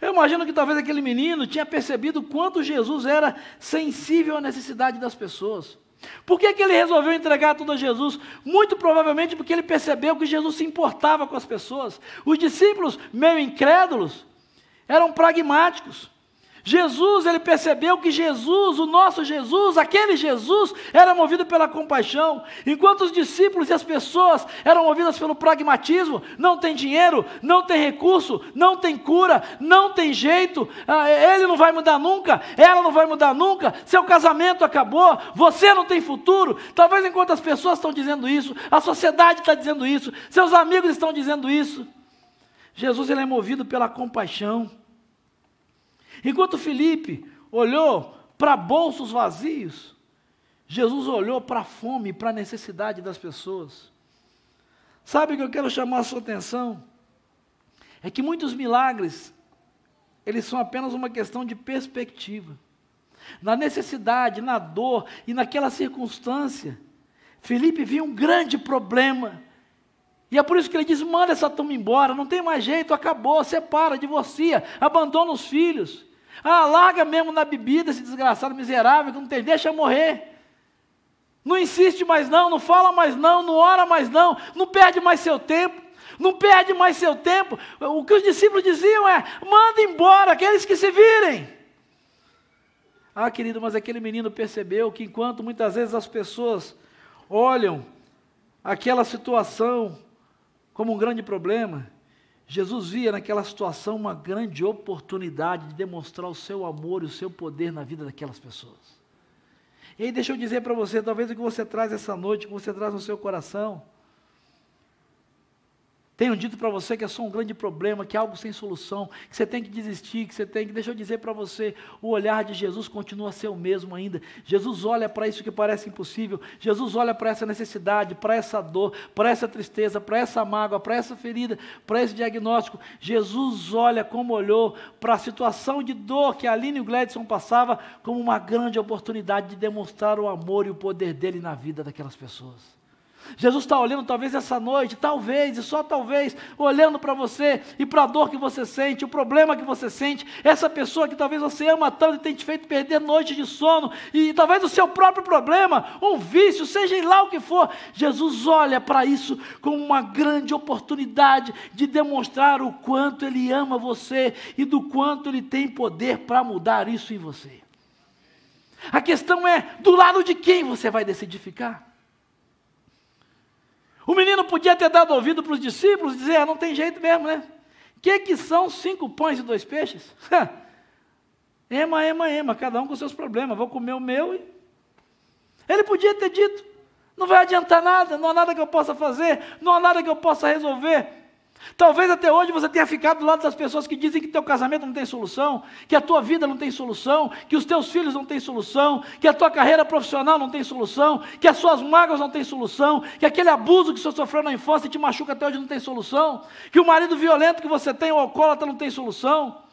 Eu imagino que talvez aquele menino tinha percebido quanto Jesus era sensível à necessidade das pessoas. Por que, que ele resolveu entregar tudo a Jesus? Muito provavelmente porque ele percebeu que Jesus se importava com as pessoas. Os discípulos, meio incrédulos, eram pragmáticos. Jesus, ele percebeu que Jesus, o nosso Jesus, aquele Jesus, era movido pela compaixão, enquanto os discípulos e as pessoas eram movidas pelo pragmatismo. Não tem dinheiro, não tem recurso, não tem cura, não tem jeito, ah, ele não vai mudar nunca, ela não vai mudar nunca, seu casamento acabou, você não tem futuro. Talvez enquanto as pessoas estão dizendo isso, a sociedade está dizendo isso, seus amigos estão dizendo isso. Jesus ele é movido pela compaixão. Enquanto Felipe olhou para bolsos vazios, Jesus olhou para a fome, para a necessidade das pessoas. Sabe o que eu quero chamar a sua atenção? É que muitos milagres, eles são apenas uma questão de perspectiva. Na necessidade, na dor e naquela circunstância, Felipe viu um grande problema. E é por isso que ele diz: manda essa turma embora, não tem mais jeito, acabou, separa, divorcia, abandona os filhos. Ah, larga mesmo na bebida esse desgraçado miserável que não tem, deixa morrer. Não insiste mais não, não fala mais não, não ora mais não, não perde mais seu tempo, não perde mais seu tempo. O que os discípulos diziam é: manda embora aqueles que se virem. Ah, querido, mas aquele menino percebeu que enquanto muitas vezes as pessoas olham aquela situação como um grande problema, Jesus via naquela situação uma grande oportunidade de demonstrar o seu amor e o seu poder na vida daquelas pessoas. E aí, deixa eu dizer para você, talvez o que você traz essa noite, o que você traz no seu coração, Tenho dito para você que é só um grande problema, que é algo sem solução, que você tem que desistir, que você tem que. Deixa eu dizer para você: o olhar de Jesus continua a ser o mesmo ainda. Jesus olha para isso que parece impossível, Jesus olha para essa necessidade, para essa dor, para essa tristeza, para essa mágoa, para essa ferida, para esse diagnóstico. Jesus olha como olhou para a situação de dor que a Aline e o Gladson passava, como uma grande oportunidade de demonstrar o amor e o poder dele na vida daquelas pessoas. Jesus está olhando talvez essa noite, talvez, e só talvez, olhando para você e para a dor que você sente, o problema que você sente, essa pessoa que talvez você ama tanto e tem te feito perder noite de sono, e talvez o seu próprio problema, um vício, seja lá o que for, Jesus olha para isso como uma grande oportunidade de demonstrar o quanto Ele ama você e do quanto Ele tem poder para mudar isso em você. A questão é: do lado de quem você vai decidir ficar? O menino podia ter dado ouvido para os discípulos e dizer: ah, não tem jeito mesmo, né? O que, que são cinco pães e dois peixes? ema, ema, ema, cada um com seus problemas. Vou comer o meu e. Ele podia ter dito: não vai adiantar nada, não há nada que eu possa fazer, não há nada que eu possa resolver. Talvez até hoje você tenha ficado do lado das pessoas que dizem que teu casamento não tem solução, que a tua vida não tem solução, que os teus filhos não têm solução, que a tua carreira profissional não tem solução, que as suas mágoas não têm solução, que aquele abuso que você sofreu na infância e te machuca até hoje não tem solução, que o marido violento que você tem, o alcoólatra, não tem solução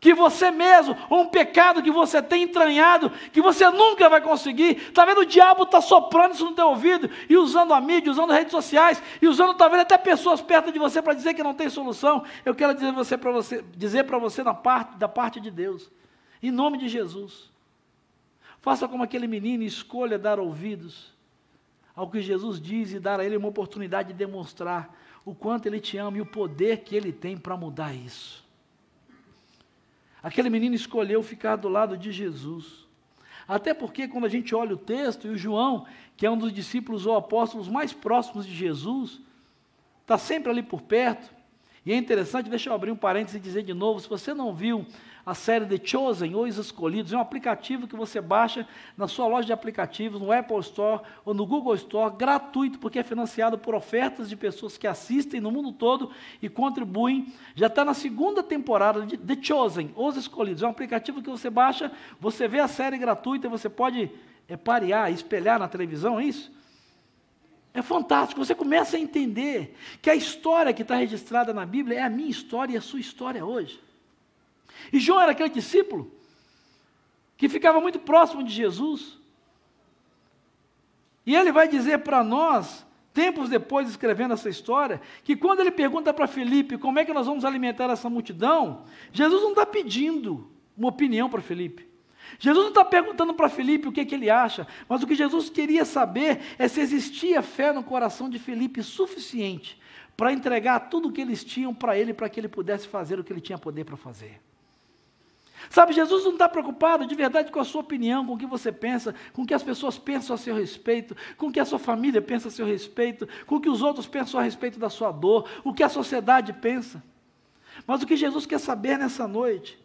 que você mesmo, ou um pecado que você tem entranhado, que você nunca vai conseguir. Está vendo? O diabo está soprando isso no teu ouvido, e usando a mídia, usando redes sociais, e usando talvez até pessoas perto de você para dizer que não tem solução. Eu quero dizer você para você, dizer para você na parte, da parte de Deus, em nome de Jesus. Faça como aquele menino escolha dar ouvidos ao que Jesus diz e dar a ele uma oportunidade de demonstrar o quanto ele te ama e o poder que ele tem para mudar isso. Aquele menino escolheu ficar do lado de Jesus. Até porque, quando a gente olha o texto, e o João, que é um dos discípulos ou apóstolos mais próximos de Jesus, está sempre ali por perto. E é interessante, deixa eu abrir um parênteses e dizer de novo: se você não viu a série The Chosen, Os Escolhidos. É um aplicativo que você baixa na sua loja de aplicativos, no Apple Store ou no Google Store, gratuito, porque é financiado por ofertas de pessoas que assistem no mundo todo e contribuem. Já está na segunda temporada de The Chosen, Os Escolhidos. É um aplicativo que você baixa, você vê a série gratuita, você pode é, parear, espelhar na televisão, é isso? É fantástico, você começa a entender que a história que está registrada na Bíblia é a minha história e a sua história hoje. E João era aquele discípulo que ficava muito próximo de Jesus. E ele vai dizer para nós, tempos depois, escrevendo essa história, que quando ele pergunta para Felipe como é que nós vamos alimentar essa multidão, Jesus não está pedindo uma opinião para Felipe. Jesus não está perguntando para Felipe o que, que, ele acha, mas o que Jesus queria saber é se existia fé no coração de Felipe suficiente para entregar tudo o que eles tinham para ele, para que ele pudesse fazer o que ele tinha poder para fazer. Sabe, Jesus não está preocupado de verdade com a sua opinião, com o que você pensa, com o que as pessoas pensam a seu respeito, com o que a sua família pensa a seu respeito, com o que os outros pensam a respeito da sua dor, o que a sociedade pensa. Mas o que Jesus quer saber nessa noite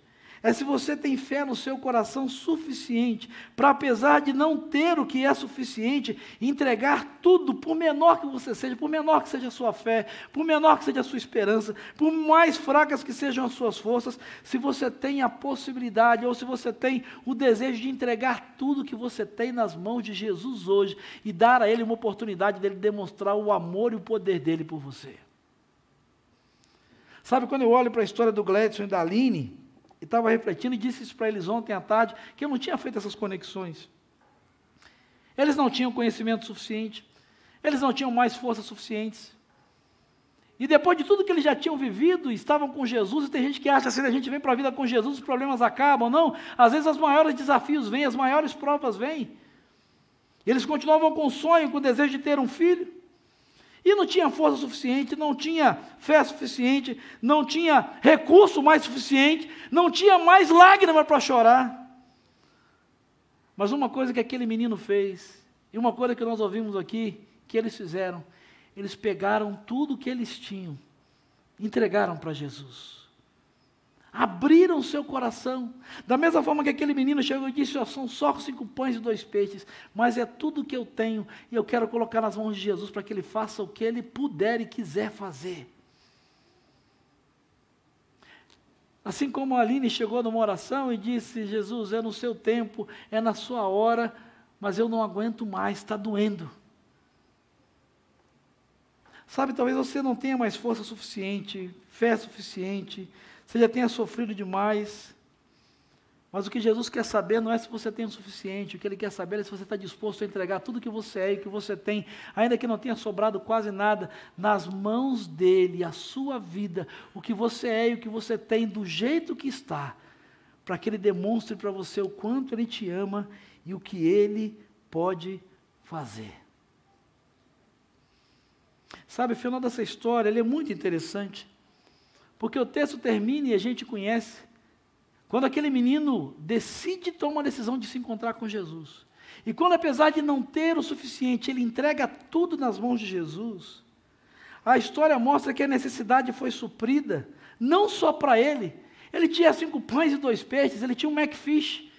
é se você tem fé no seu coração suficiente para, apesar de não ter o que é suficiente, entregar tudo, por menor que você seja, por menor que seja a sua fé, por menor que seja a sua esperança, por mais fracas que sejam as suas forças, se você tem a possibilidade ou se você tem o desejo de entregar tudo que você tem nas mãos de Jesus hoje e dar a Ele uma oportunidade dele demonstrar o amor e o poder dele por você. Sabe, quando eu olho para a história do Gladson e da Aline, e estava refletindo e disse isso para eles ontem à tarde, que eu não tinha feito essas conexões. Eles não tinham conhecimento suficiente, eles não tinham mais forças suficientes. E depois de tudo que eles já tinham vivido, estavam com Jesus, e tem gente que acha que se a gente vem para a vida com Jesus, os problemas acabam. Não, às vezes os maiores desafios vêm, as maiores provas vêm. Eles continuavam com o sonho, com o desejo de ter um filho. E não tinha força suficiente, não tinha fé suficiente, não tinha recurso mais suficiente, não tinha mais lágrima para chorar. Mas uma coisa que aquele menino fez, e uma coisa que nós ouvimos aqui, que eles fizeram, eles pegaram tudo que eles tinham, entregaram para Jesus abriram seu coração. Da mesma forma que aquele menino chegou e disse: oh, São só cinco pães e dois peixes, mas é tudo que eu tenho e eu quero colocar nas mãos de Jesus para que ele faça o que ele puder e quiser fazer. Assim como a Aline chegou numa oração e disse: Jesus, é no seu tempo, é na sua hora, mas eu não aguento mais, está doendo. Sabe, talvez você não tenha mais força suficiente, fé suficiente, você já tenha sofrido demais. Mas o que Jesus quer saber não é se você tem o suficiente, o que Ele quer saber é se você está disposto a entregar tudo que você é e que você tem, ainda que não tenha sobrado quase nada, nas mãos dEle, a sua vida, o que você é e o que você tem, do jeito que está, para que Ele demonstre para você o quanto Ele te ama e o que Ele pode fazer. Sabe, o final dessa história ele é muito interessante. Porque o texto termina e a gente conhece. Quando aquele menino decide tomar a decisão de se encontrar com Jesus. E quando, apesar de não ter o suficiente, ele entrega tudo nas mãos de Jesus. A história mostra que a necessidade foi suprida, não só para ele. Ele tinha cinco pães e dois peixes, ele tinha um McFish.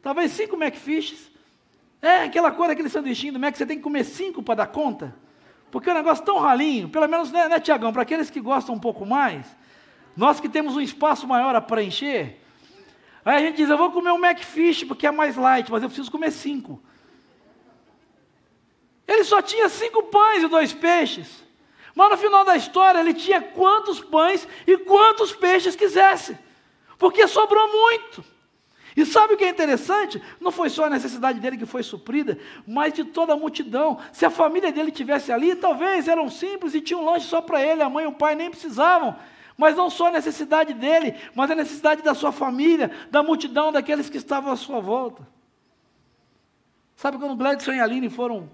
Talvez cinco McFishes. É aquela coisa, aquele sanduichinho do Mac, você tem que comer cinco para dar conta. Porque é um negócio tão ralinho, pelo menos, né, né Tiagão, para aqueles que gostam um pouco mais, nós que temos um espaço maior a preencher, aí a gente diz, eu vou comer um McFish porque é mais light, mas eu preciso comer cinco. Ele só tinha cinco pães e dois peixes. Mas no final da história ele tinha quantos pães e quantos peixes quisesse. Porque sobrou muito. E sabe o que é interessante? Não foi só a necessidade dele que foi suprida, mas de toda a multidão. Se a família dele tivesse ali, talvez eram simples e tinham um lanche só para ele, a mãe e o pai nem precisavam. Mas não só a necessidade dele, mas a necessidade da sua família, da multidão daqueles que estavam à sua volta. Sabe quando Gladson e Aline foram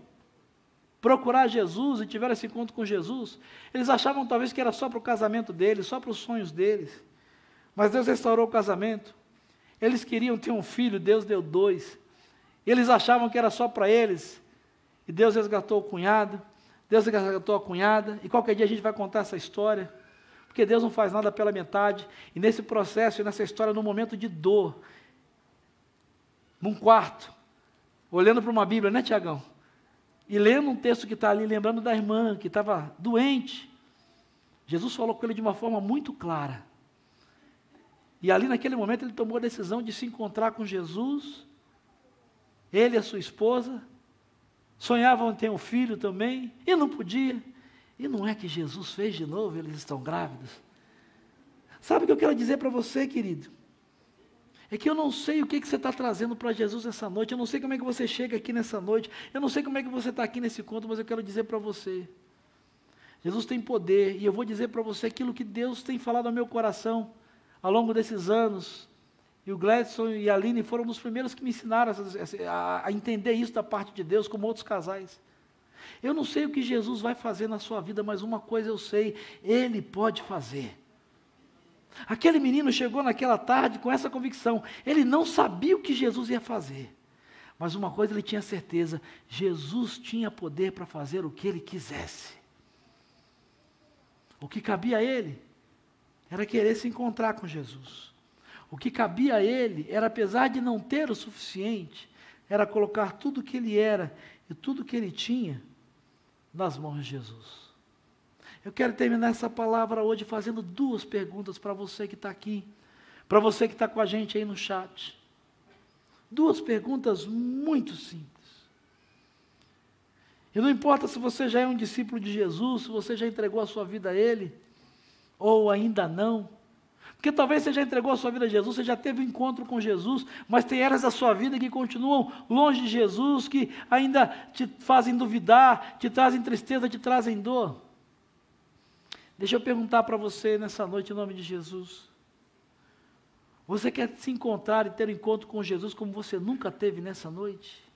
procurar Jesus e tiveram esse encontro com Jesus, eles achavam talvez que era só para o casamento deles, só para os sonhos deles. Mas Deus restaurou o casamento. Eles queriam ter um filho, Deus deu dois. Eles achavam que era só para eles. E Deus resgatou o cunhado, Deus resgatou a cunhada, e qualquer dia a gente vai contar essa história. Porque Deus não faz nada pela metade. E nesse processo nessa história, no momento de dor, num quarto, olhando para uma Bíblia, né, Tiagão? E lendo um texto que está ali, lembrando da irmã que estava doente. Jesus falou com ele de uma forma muito clara. E ali naquele momento ele tomou a decisão de se encontrar com Jesus, ele e a sua esposa, sonhavam em ter um filho também, e não podia. E não é que Jesus fez de novo, eles estão grávidos. Sabe o que eu quero dizer para você, querido? É que eu não sei o que, que você está trazendo para Jesus essa noite, eu não sei como é que você chega aqui nessa noite, eu não sei como é que você está aqui nesse conto, mas eu quero dizer para você. Jesus tem poder, e eu vou dizer para você aquilo que Deus tem falado ao meu coração ao longo desses anos. E o Gladson e a Aline foram os primeiros que me ensinaram a, a, entender isso da parte de Deus, como outros casais. Eu não sei o que Jesus vai fazer na sua vida, mas uma coisa eu sei: Ele pode fazer. Aquele menino chegou naquela tarde com essa convicção. Ele não sabia o que Jesus ia fazer. Mas uma coisa ele tinha certeza: Jesus tinha poder para fazer o que ele quisesse. O que cabia a ele era querer se encontrar com Jesus. O que cabia a ele era, apesar de não ter o suficiente, era colocar tudo o que ele era e tudo o que ele tinha nas mãos de Jesus. Eu quero terminar essa palavra hoje fazendo duas perguntas para você que está aqui, para você que está com a gente aí no chat. Duas perguntas muito simples. E não importa se você já é um discípulo de Jesus, se você já entregou a sua vida a Ele, ou ainda não. Porque talvez você já entregou a sua vida a Jesus, você já teve um encontro com Jesus, mas tem áreas da sua vida que continuam longe de Jesus, que ainda te fazem duvidar, te trazem tristeza, te trazem dor. Deixa eu perguntar para você nessa noite, em nome de Jesus. Você quer se encontrar e ter um encontro com Jesus como você nunca teve nessa noite?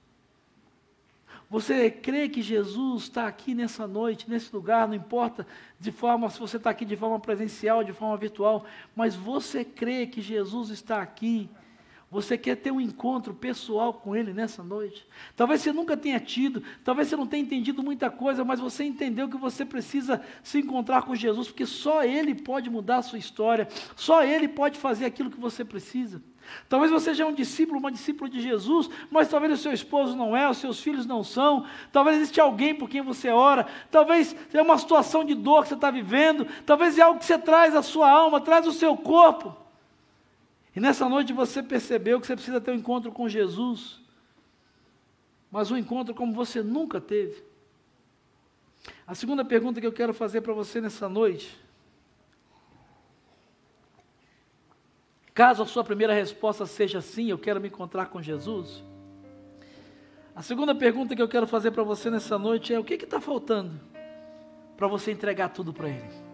Você crê que Jesus está aqui nessa noite, nesse lugar, não importa de forma se você está aqui de forma presencial, de forma virtual, mas você crê que Jesus está aqui. Você quer ter um encontro pessoal com Ele nessa noite? Talvez você nunca tenha tido, talvez você não tenha entendido muita coisa, mas você entendeu que você precisa se encontrar com Jesus, porque só Ele pode mudar a sua história, só Ele pode fazer aquilo que você precisa. Talvez você seja um discípulo, uma discípula de Jesus, mas talvez o seu esposo não é, os seus filhos não são, talvez existe alguém por quem você ora, talvez é uma situação de dor que você está vivendo, talvez é algo que você traz à sua alma, traz o seu corpo. E nessa noite você percebeu que você precisa ter um encontro com Jesus, mas um encontro como você nunca teve. A segunda pergunta que eu quero fazer para você nessa noite, caso a sua primeira resposta seja sim, eu quero me encontrar com Jesus. A segunda pergunta que eu quero fazer para você nessa noite é: o que está faltando para você entregar tudo para Ele?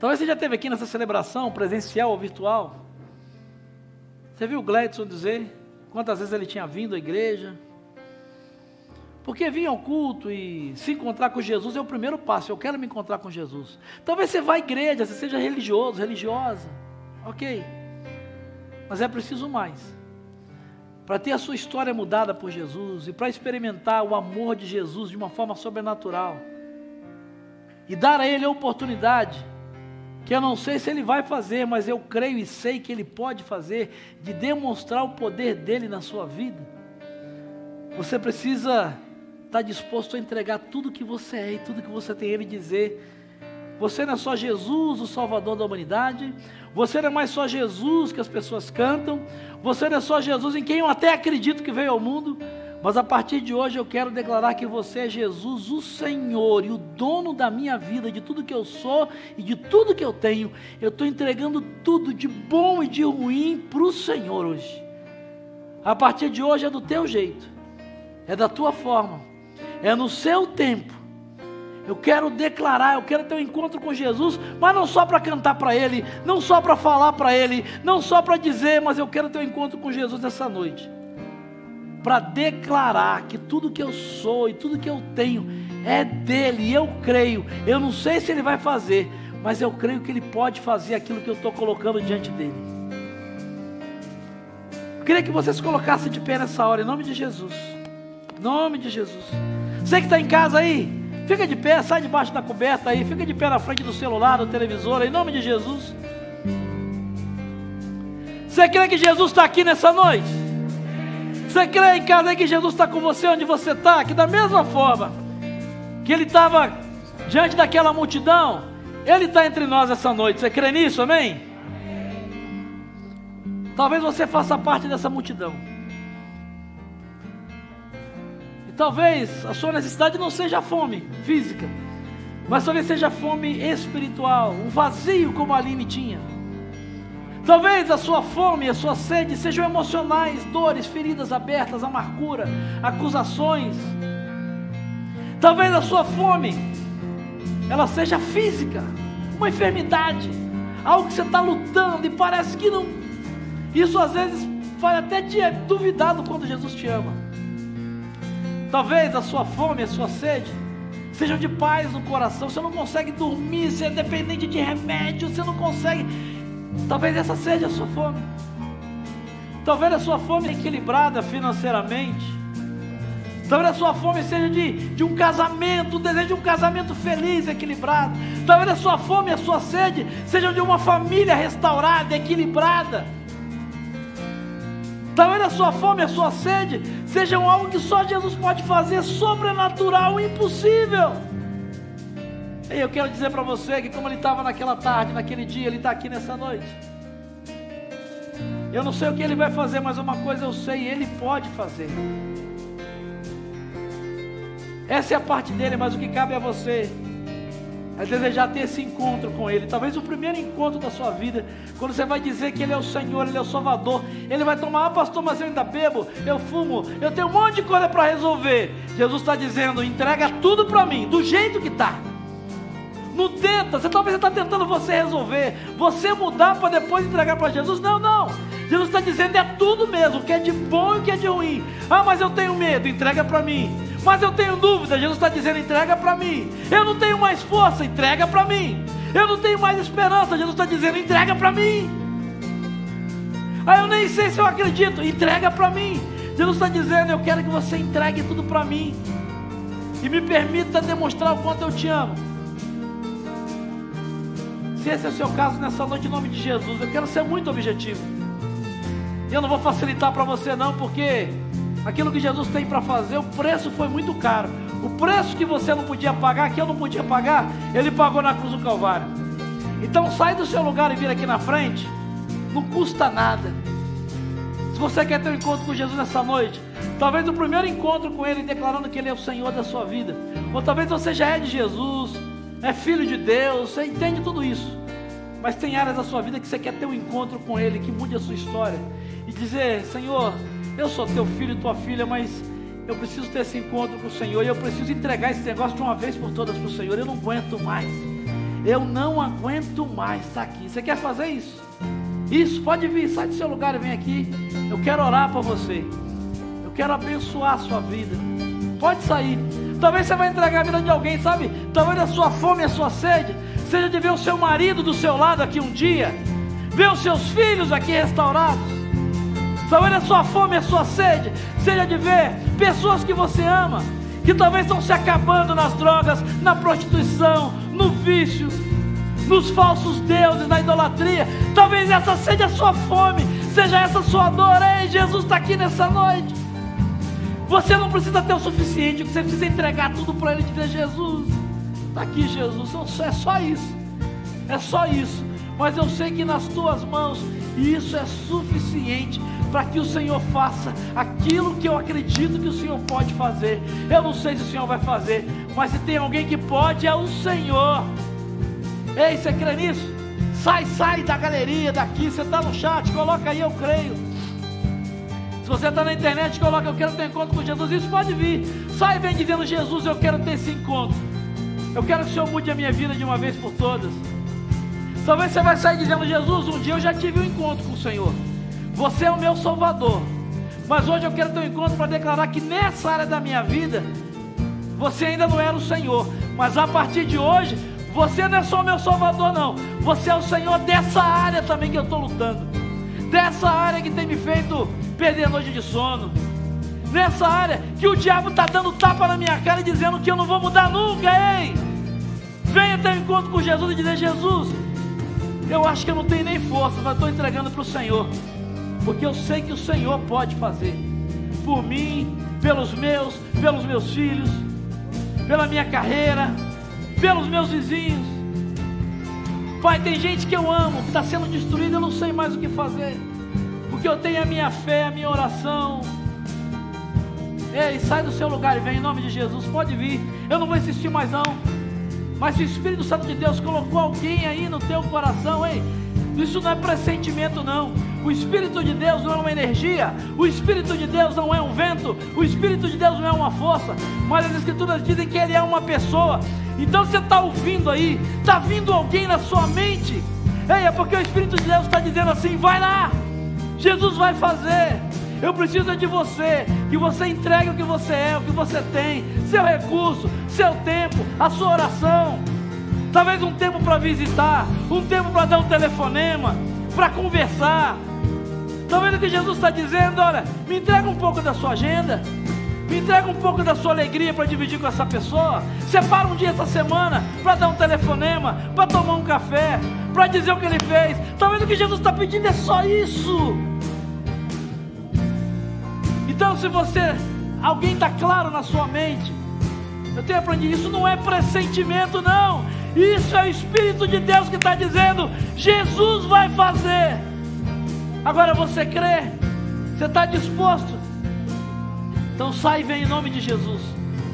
Talvez você já esteve aqui nessa celebração, presencial ou virtual. Você viu o Gladson dizer quantas vezes ele tinha vindo à igreja? Porque vir ao culto e se encontrar com Jesus é o primeiro passo. Eu quero me encontrar com Jesus. Talvez você vá à igreja, você seja religioso, religiosa. Ok. Mas é preciso mais. Para ter a sua história mudada por Jesus e para experimentar o amor de Jesus de uma forma sobrenatural. E dar a Ele a oportunidade que eu não sei se ele vai fazer, mas eu creio e sei que ele pode fazer, de demonstrar o poder dele na sua vida. Você precisa estar disposto a entregar tudo que você é e tudo que você tem ele dizer. Você não é só Jesus, o Salvador da humanidade. Você não é mais só Jesus que as pessoas cantam. Você não é só Jesus em quem eu até acredito que veio ao mundo. Mas a partir de hoje eu quero declarar que você é Jesus, o Senhor e o dono da minha vida, de tudo que eu sou e de tudo que eu tenho. Eu estou entregando tudo de bom e de ruim para o Senhor hoje. A partir de hoje é do teu jeito, é da tua forma, é no seu tempo. Eu quero declarar, eu quero ter um encontro com Jesus, mas não só para cantar para Ele, não só para falar para Ele, não só para dizer, mas eu quero ter um encontro com Jesus essa noite para declarar que tudo que eu sou e tudo que eu tenho é dele, eu creio. Eu não sei se ele vai fazer, mas eu creio que ele pode fazer aquilo que eu estou colocando diante dele. Eu queria que você se colocasse de pé nessa hora, em nome de Jesus. Em nome de Jesus. Você que está em casa aí, fica de pé, sai debaixo da coberta aí, fica de pé na frente do celular, do televisor, em nome de Jesus. Você crê que Jesus está aqui nessa noite? Você crê em casa que Jesus está com você onde você está? Que da mesma forma que ele estava diante daquela multidão, ele está entre nós essa noite. Você crê nisso, amém? Talvez você faça parte dessa multidão. Talvez a sua necessidade não seja fome física, mas talvez seja fome espiritual, um vazio como a Aline tinha. Talvez a sua fome a sua sede sejam emocionais, dores, feridas abertas, amargura, acusações. Talvez a sua fome ela seja física, uma enfermidade, algo que você está lutando e parece que não. Isso às vezes faz até te duvidar do quanto Jesus te ama. Talvez a sua fome, a sua sede sejam de paz no coração. Você não consegue dormir, você é dependente de remédio, você não consegue Talvez essa seja a sua fome. Talvez a sua fome equilibrada financeiramente. Talvez a sua fome seja de, de um casamento, o desejo de um casamento feliz, equilibrado. Talvez a sua fome e a sua sede sejam de uma família restaurada, equilibrada. Talvez a sua fome a sua sede sejam algo que só Jesus pode fazer, sobrenatural, impossível. E eu quero dizer para você que, como ele estava naquela tarde, naquele dia, ele está aqui nessa noite. Eu não sei o que ele vai fazer, mas uma coisa eu sei: ele pode fazer. Essa é a parte dele, mas o que cabe a você é desejar ter esse encontro com Ele. Talvez o primeiro encontro da sua vida, quando você vai dizer que Ele é o Senhor, Ele é o Salvador. Ele vai tomar, ah, pastor, mas eu ainda bebo, eu fumo, eu tenho um monte de coisa para resolver. Jesus está dizendo: entrega tudo para mim, do jeito que está. Não tenta, você talvez está tentando você resolver, você mudar para depois entregar para Jesus. Não, não. Jesus está dizendo é tudo mesmo, o que é de bom e o que é de ruim. Ah, mas eu tenho medo, entrega para mim. Mas eu tenho dúvida, Jesus está dizendo entrega para mim. Eu não tenho mais força, entrega para mim. Eu não tenho mais esperança, Jesus está dizendo entrega para mim. Ah, eu nem sei se eu acredito. Entrega para mim. Jesus está dizendo: Eu quero que você entregue tudo para mim. E me permita demonstrar o quanto eu te amo. Se esse é o seu caso nessa noite, em nome de Jesus, eu quero ser muito objetivo. E eu não vou facilitar para você, não, porque aquilo que Jesus tem para fazer, o preço foi muito caro. O preço que você não podia pagar, que eu não podia pagar, Ele pagou na cruz do Calvário. Então sai do seu lugar e vira aqui na frente. Não custa nada. Se você quer ter um encontro com Jesus nessa noite, talvez o primeiro encontro com Ele declarando que Ele é o Senhor da sua vida, ou talvez você já é de Jesus, é filho de Deus, você entende tudo isso, mas tem áreas da sua vida que você quer ter um encontro com Ele, que mude a sua história, e dizer: Senhor, eu sou teu filho e tua filha, mas eu preciso ter esse encontro com o Senhor, e eu preciso entregar esse negócio de uma vez por todas para o Senhor, eu não aguento mais, eu não aguento mais estar aqui. Você quer fazer isso? Isso, pode vir, sai do seu lugar e vem aqui. Eu quero orar para você. Eu quero abençoar a sua vida. Pode sair. Talvez você vai entregar a vida de alguém, sabe? Talvez a sua fome a sua sede seja de ver o seu marido do seu lado aqui um dia, ver os seus filhos aqui restaurados. Talvez a sua fome a sua sede seja de ver pessoas que você ama, que talvez estão se acabando nas drogas, na prostituição, no vício, nos falsos deuses, na idolatria. Talvez essa seja a sua fome, seja essa a sua dor. Ei, Jesus está aqui nessa noite. Você não precisa ter o suficiente, você precisa entregar tudo para Ele e dizer: Jesus, está aqui, Jesus. É só isso, é só isso. Mas eu sei que nas tuas mãos isso é suficiente para que o Senhor faça aquilo que eu acredito que o Senhor pode fazer. Eu não sei se o Senhor vai fazer, mas se tem alguém que pode, é o Senhor. Ei, você crê nisso? Sai, sai da galeria, daqui. Você está no chat, coloca aí, eu creio. Se você está na internet, coloca, eu quero ter encontro com Jesus. Isso pode vir. Sai vem dizendo, Jesus, eu quero ter esse encontro. Eu quero que o Senhor mude a minha vida de uma vez por todas. Talvez você vai sair dizendo, Jesus, um dia eu já tive um encontro com o Senhor. Você é o meu Salvador. Mas hoje eu quero ter um encontro para declarar que nessa área da minha vida, você ainda não era o Senhor. Mas a partir de hoje, você não é só meu salvador, não. Você é o Senhor dessa área também que eu estou lutando. Dessa área que tem me feito perder a noite de sono. Nessa área que o diabo está dando tapa na minha cara e dizendo que eu não vou mudar nunca, ei! Venha ter um encontro com Jesus e dizer: Jesus, eu acho que eu não tenho nem força, mas estou entregando para o Senhor. Porque eu sei que o Senhor pode fazer. Por mim, pelos meus, pelos meus filhos, pela minha carreira, pelos meus vizinhos. Pai, tem gente que eu amo, que está sendo destruída, eu não sei mais o que fazer. Porque eu tenho a minha fé, a minha oração. Ei, sai do seu lugar e vem em nome de Jesus. Pode vir. Eu não vou insistir mais não. Mas se o Espírito Santo de Deus colocou alguém aí no teu coração, ei, isso não é pressentimento, não. O Espírito de Deus não é uma energia, o Espírito de Deus não é um vento, o Espírito de Deus não é uma força, mas as Escrituras dizem que Ele é uma pessoa. Então você está ouvindo aí, está vindo alguém na sua mente, Ei, é porque o Espírito de Deus está dizendo assim: vai lá, Jesus vai fazer. Eu preciso de você, que você entregue o que você é, o que você tem, seu recurso, seu tempo, a sua oração. Talvez um tempo para visitar, um tempo para dar um telefonema, para conversar. Talvez o que Jesus está dizendo, olha, me entrega um pouco da sua agenda, me entrega um pouco da sua alegria para dividir com essa pessoa. Separa um dia essa semana para dar um telefonema, para tomar um café, para dizer o que ele fez. Talvez o que Jesus está pedindo é só isso. Então, se você, alguém está claro na sua mente, eu tenho aprendido, isso não é pressentimento, não. Isso é o Espírito de Deus que está dizendo: Jesus vai fazer. Agora você crê? Você está disposto? Então sai e vem em nome de Jesus.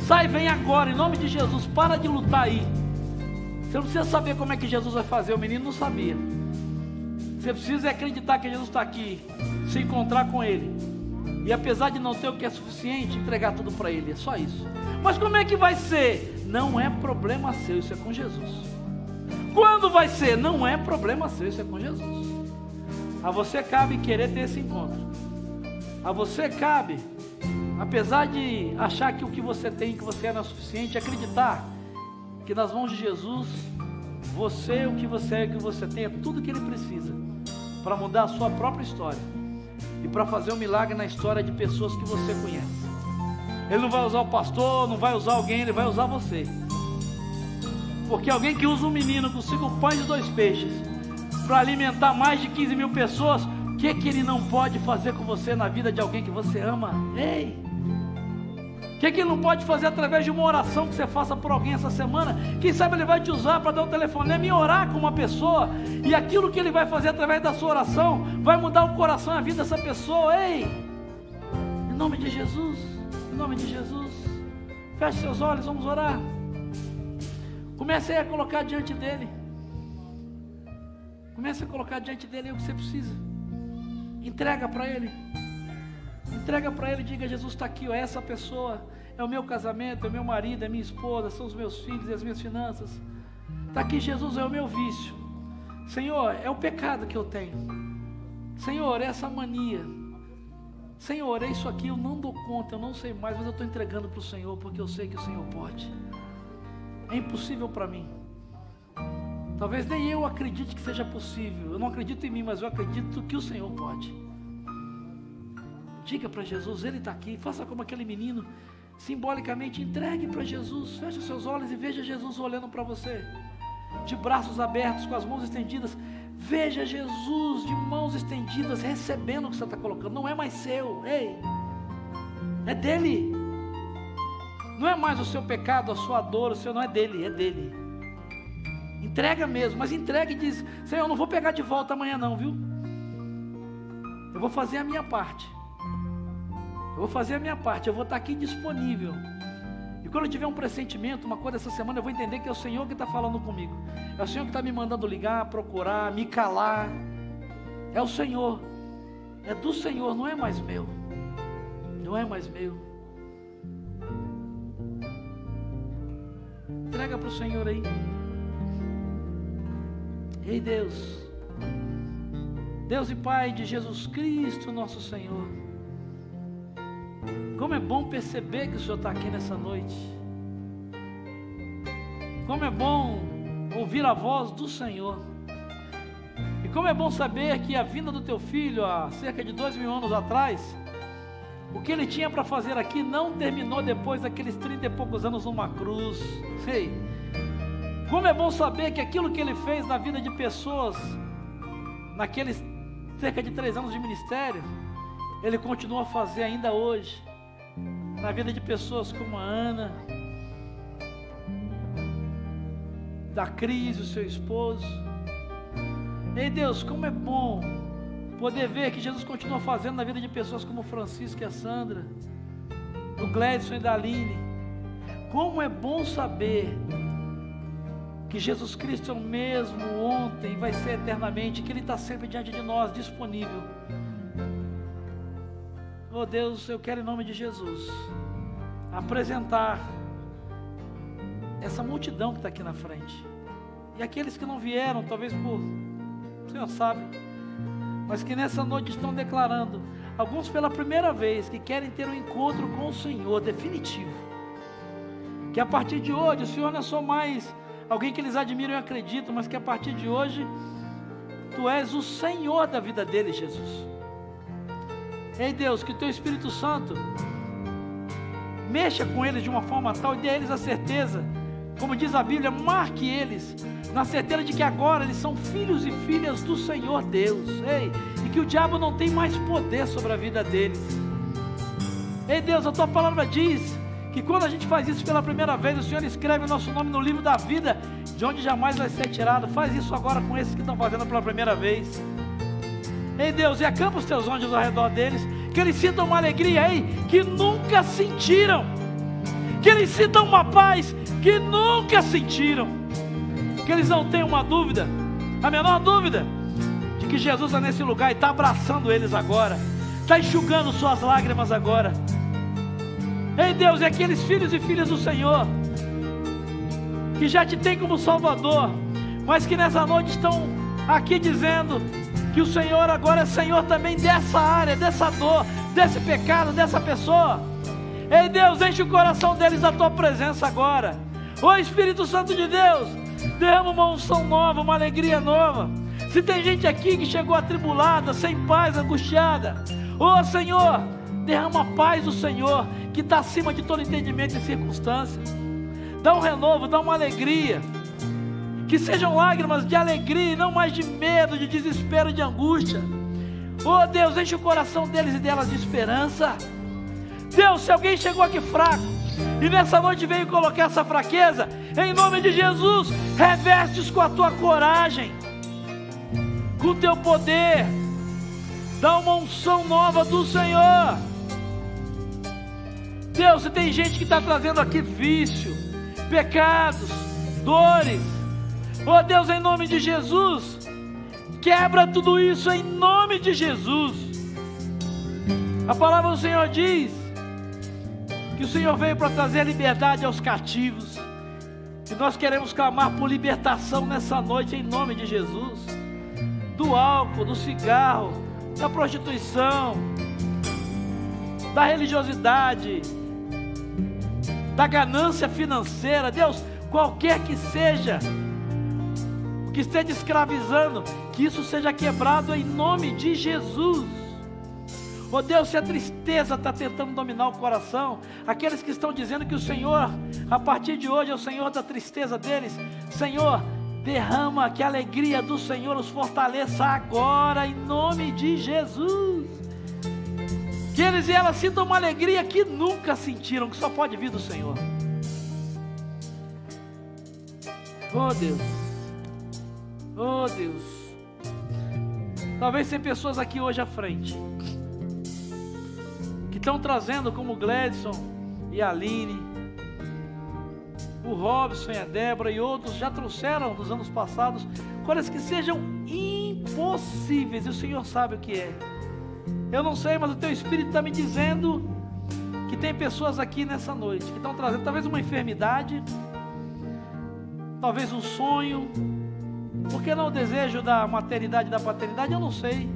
Sai e vem agora, em nome de Jesus. Para de lutar aí. Você não precisa saber como é que Jesus vai fazer. O menino não sabia. Você precisa acreditar que Jesus está aqui. Se encontrar com Ele. E apesar de não ter o que é suficiente, entregar tudo para Ele. É só isso. Mas como é que vai ser? Não é problema seu, isso é com Jesus. Quando vai ser? Não é problema seu, isso é com Jesus. A você cabe querer ter esse encontro. A você cabe, apesar de achar que o que você tem, que você é não é suficiente, acreditar que nas mãos de Jesus, você, o que você é, o que você tem, é tudo que Ele precisa para mudar a sua própria história e para fazer um milagre na história de pessoas que você conhece. Ele não vai usar o pastor, não vai usar alguém, ele vai usar você. Porque alguém que usa um menino com cinco pães e dois peixes para alimentar mais de 15 mil pessoas, o que, que ele não pode fazer com você na vida de alguém que você ama? Ei! O que, que ele não pode fazer através de uma oração que você faça por alguém essa semana? Quem sabe ele vai te usar para dar um telefonema e orar com uma pessoa. E aquilo que ele vai fazer através da sua oração vai mudar o coração e a vida dessa pessoa. Ei! Em nome de Jesus, em nome de Jesus. Feche seus olhos, vamos orar. Comece a colocar diante dele. Comece a colocar diante dele o que você precisa. Entrega para ele. Entrega para ele diga: Jesus está aqui, ó, essa pessoa é o meu casamento, é o meu marido, é minha esposa, são os meus filhos e as minhas finanças. Está aqui, Jesus, é o meu vício. Senhor, é o pecado que eu tenho. Senhor, é essa mania. Senhor, é isso aqui, eu não dou conta, eu não sei mais, mas eu estou entregando para o Senhor, porque eu sei que o Senhor pode. É impossível para mim. Talvez nem eu acredite que seja possível. Eu não acredito em mim, mas eu acredito que o Senhor pode. Diga para Jesus, Ele está aqui. Faça como aquele menino, simbolicamente entregue para Jesus. Feche seus olhos e veja Jesus olhando para você, de braços abertos, com as mãos estendidas. Veja Jesus de mãos estendidas, recebendo o que você está colocando. Não é mais seu, ei, é dele. Não é mais o seu pecado, a sua dor, o seu não é dele, é dele. Entrega mesmo, mas entrega e diz: Senhor, eu não vou pegar de volta amanhã, não, viu? Eu vou fazer a minha parte. Eu vou fazer a minha parte, eu vou estar aqui disponível. E quando eu tiver um pressentimento, uma coisa essa semana, eu vou entender que é o Senhor que está falando comigo. É o Senhor que está me mandando ligar, procurar, me calar. É o Senhor. É do Senhor, não é mais meu. Não é mais meu. Entrega para o Senhor aí. Ei Deus. Deus e Pai de Jesus Cristo, nosso Senhor. Como é bom perceber que o Senhor está aqui nessa noite. Como é bom ouvir a voz do Senhor. E como é bom saber que a vinda do teu filho há cerca de dois mil anos atrás, o que ele tinha para fazer aqui não terminou depois daqueles trinta e poucos anos numa cruz. Ei, como é bom saber que aquilo que ele fez na vida de pessoas, naqueles cerca de três anos de ministério, ele continua a fazer ainda hoje na vida de pessoas como a Ana, da Cris, o seu esposo. Ei Deus, como é bom poder ver que Jesus continua fazendo na vida de pessoas como Francisco e a Sandra, do Gledson e da Aline. Como é bom saber que Jesus Cristo é o mesmo ontem vai ser eternamente, que Ele está sempre diante de nós, disponível Oh Deus, eu quero em nome de Jesus apresentar essa multidão que está aqui na frente. E aqueles que não vieram, talvez por, o Senhor sabe, mas que nessa noite estão declarando, alguns pela primeira vez, que querem ter um encontro com o Senhor definitivo. Que a partir de hoje, o Senhor não é só mais alguém que eles admiram e acreditam, mas que a partir de hoje, Tu és o Senhor da vida deles, Jesus. Ei Deus, que o teu Espírito Santo mexa com eles de uma forma tal e dê a eles a certeza, como diz a Bíblia, marque eles na certeza de que agora eles são filhos e filhas do Senhor Deus. Ei, e que o diabo não tem mais poder sobre a vida deles. Ei Deus, a tua palavra diz que quando a gente faz isso pela primeira vez, o Senhor escreve o nosso nome no livro da vida, de onde jamais vai ser tirado. Faz isso agora com esses que estão fazendo pela primeira vez. Ei Deus, e acampa os teus anjos ao redor deles, que eles sintam uma alegria, ei, que nunca sentiram, que eles sintam uma paz que nunca sentiram, que eles não tenham uma dúvida, a menor dúvida, de que Jesus está nesse lugar e está abraçando eles agora, está enxugando suas lágrimas agora. Ei Deus, e aqueles filhos e filhas do Senhor, que já te tem como Salvador, mas que nessa noite estão aqui dizendo: que o Senhor agora é Senhor também dessa área, dessa dor, desse pecado, dessa pessoa. Ei Deus, enche o coração deles da tua presença agora. Ô Espírito Santo de Deus, derrama uma unção nova, uma alegria nova. Se tem gente aqui que chegou atribulada, sem paz, angustiada, Oh Senhor, derrama a paz do Senhor, que está acima de todo entendimento e circunstância. Dá um renovo, dá uma alegria. Que sejam lágrimas de alegria e não mais de medo, de desespero, de angústia. Oh Deus, enche o coração deles e delas de esperança. Deus, se alguém chegou aqui fraco e nessa noite veio colocar essa fraqueza, em nome de Jesus, revestes com a tua coragem, com o teu poder, dá uma unção nova do Senhor. Deus, se tem gente que está trazendo aqui vício, pecados, dores, oh Deus, em nome de Jesus, quebra tudo isso em nome de Jesus. A palavra do Senhor diz que o Senhor veio para trazer liberdade aos cativos. E nós queremos clamar por libertação nessa noite em nome de Jesus. Do álcool, do cigarro, da prostituição, da religiosidade, da ganância financeira. Deus, qualquer que seja o que esteja escravizando, que isso seja quebrado em nome de Jesus. Oh Deus, se a tristeza está tentando dominar o coração, aqueles que estão dizendo que o Senhor, a partir de hoje, é o Senhor da tristeza deles, Senhor, derrama que a alegria do Senhor os fortaleça agora, em nome de Jesus. Que eles e elas sintam uma alegria que nunca sentiram, que só pode vir do Senhor. Oh Deus, oh Deus. Talvez tem pessoas aqui hoje à frente estão trazendo como Gladson e a Aline, o Robson e a Débora e outros já trouxeram nos anos passados coisas que sejam impossíveis, e o Senhor sabe o que é. Eu não sei, mas o teu Espírito está me dizendo que tem pessoas aqui nessa noite que estão trazendo talvez uma enfermidade, talvez um sonho, por que não o desejo da maternidade e da paternidade? Eu não sei.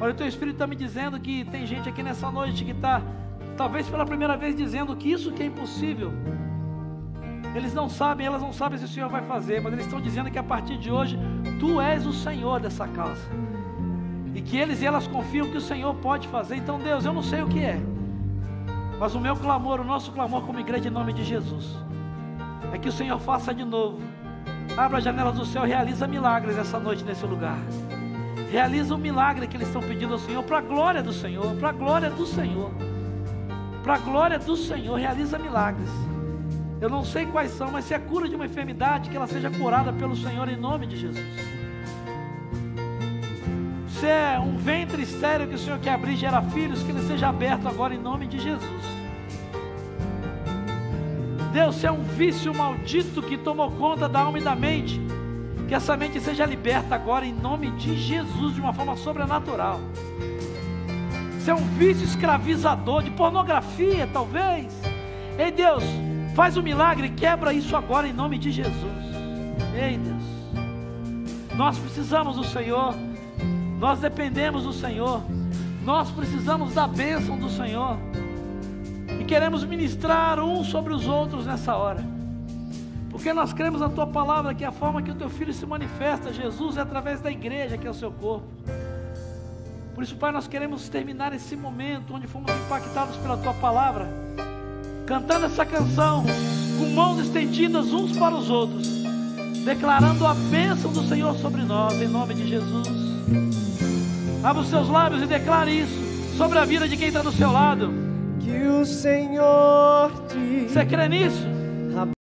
Olha, o teu Espírito está me dizendo que tem gente aqui nessa noite que está, talvez pela primeira vez, dizendo que isso que é impossível. Eles não sabem, elas não sabem se o Senhor vai fazer, mas eles estão dizendo que a partir de hoje, Tu és o Senhor dessa casa. E que eles e elas confiam que o Senhor pode fazer. Então, Deus, eu não sei o que é. Mas o meu clamor, o nosso clamor como igreja em nome de Jesus, é que o Senhor faça de novo. Abra as janelas do céu realiza milagres essa noite nesse lugar. Realiza o milagre que eles estão pedindo ao Senhor, para a glória do Senhor, para a glória do Senhor. Para a glória do Senhor, realiza milagres. Eu não sei quais são, mas se é cura de uma enfermidade, que ela seja curada pelo Senhor em nome de Jesus. Se é um ventre estéreo que o Senhor quer abrir gerar filhos, que ele seja aberto agora em nome de Jesus. Deus, se é um vício maldito que tomou conta da alma e da mente, que essa mente seja liberta agora em nome de Jesus de uma forma sobrenatural. Se é um vício escravizador de pornografia, talvez. Ei Deus, faz o um milagre, quebra isso agora em nome de Jesus. Ei Deus, nós precisamos do Senhor, nós dependemos do Senhor, nós precisamos da bênção do Senhor e queremos ministrar uns sobre os outros nessa hora. Porque nós cremos na tua palavra que a forma que o teu filho se manifesta, Jesus, é através da igreja, que é o seu corpo. Por isso, Pai, nós queremos terminar esse momento onde fomos impactados pela tua palavra, cantando essa canção, com mãos estendidas uns para os outros, declarando a bênção do Senhor sobre nós, em nome de Jesus. Abra os seus lábios e declare isso sobre a vida de quem está do seu lado. Que o Senhor te. Você crê nisso?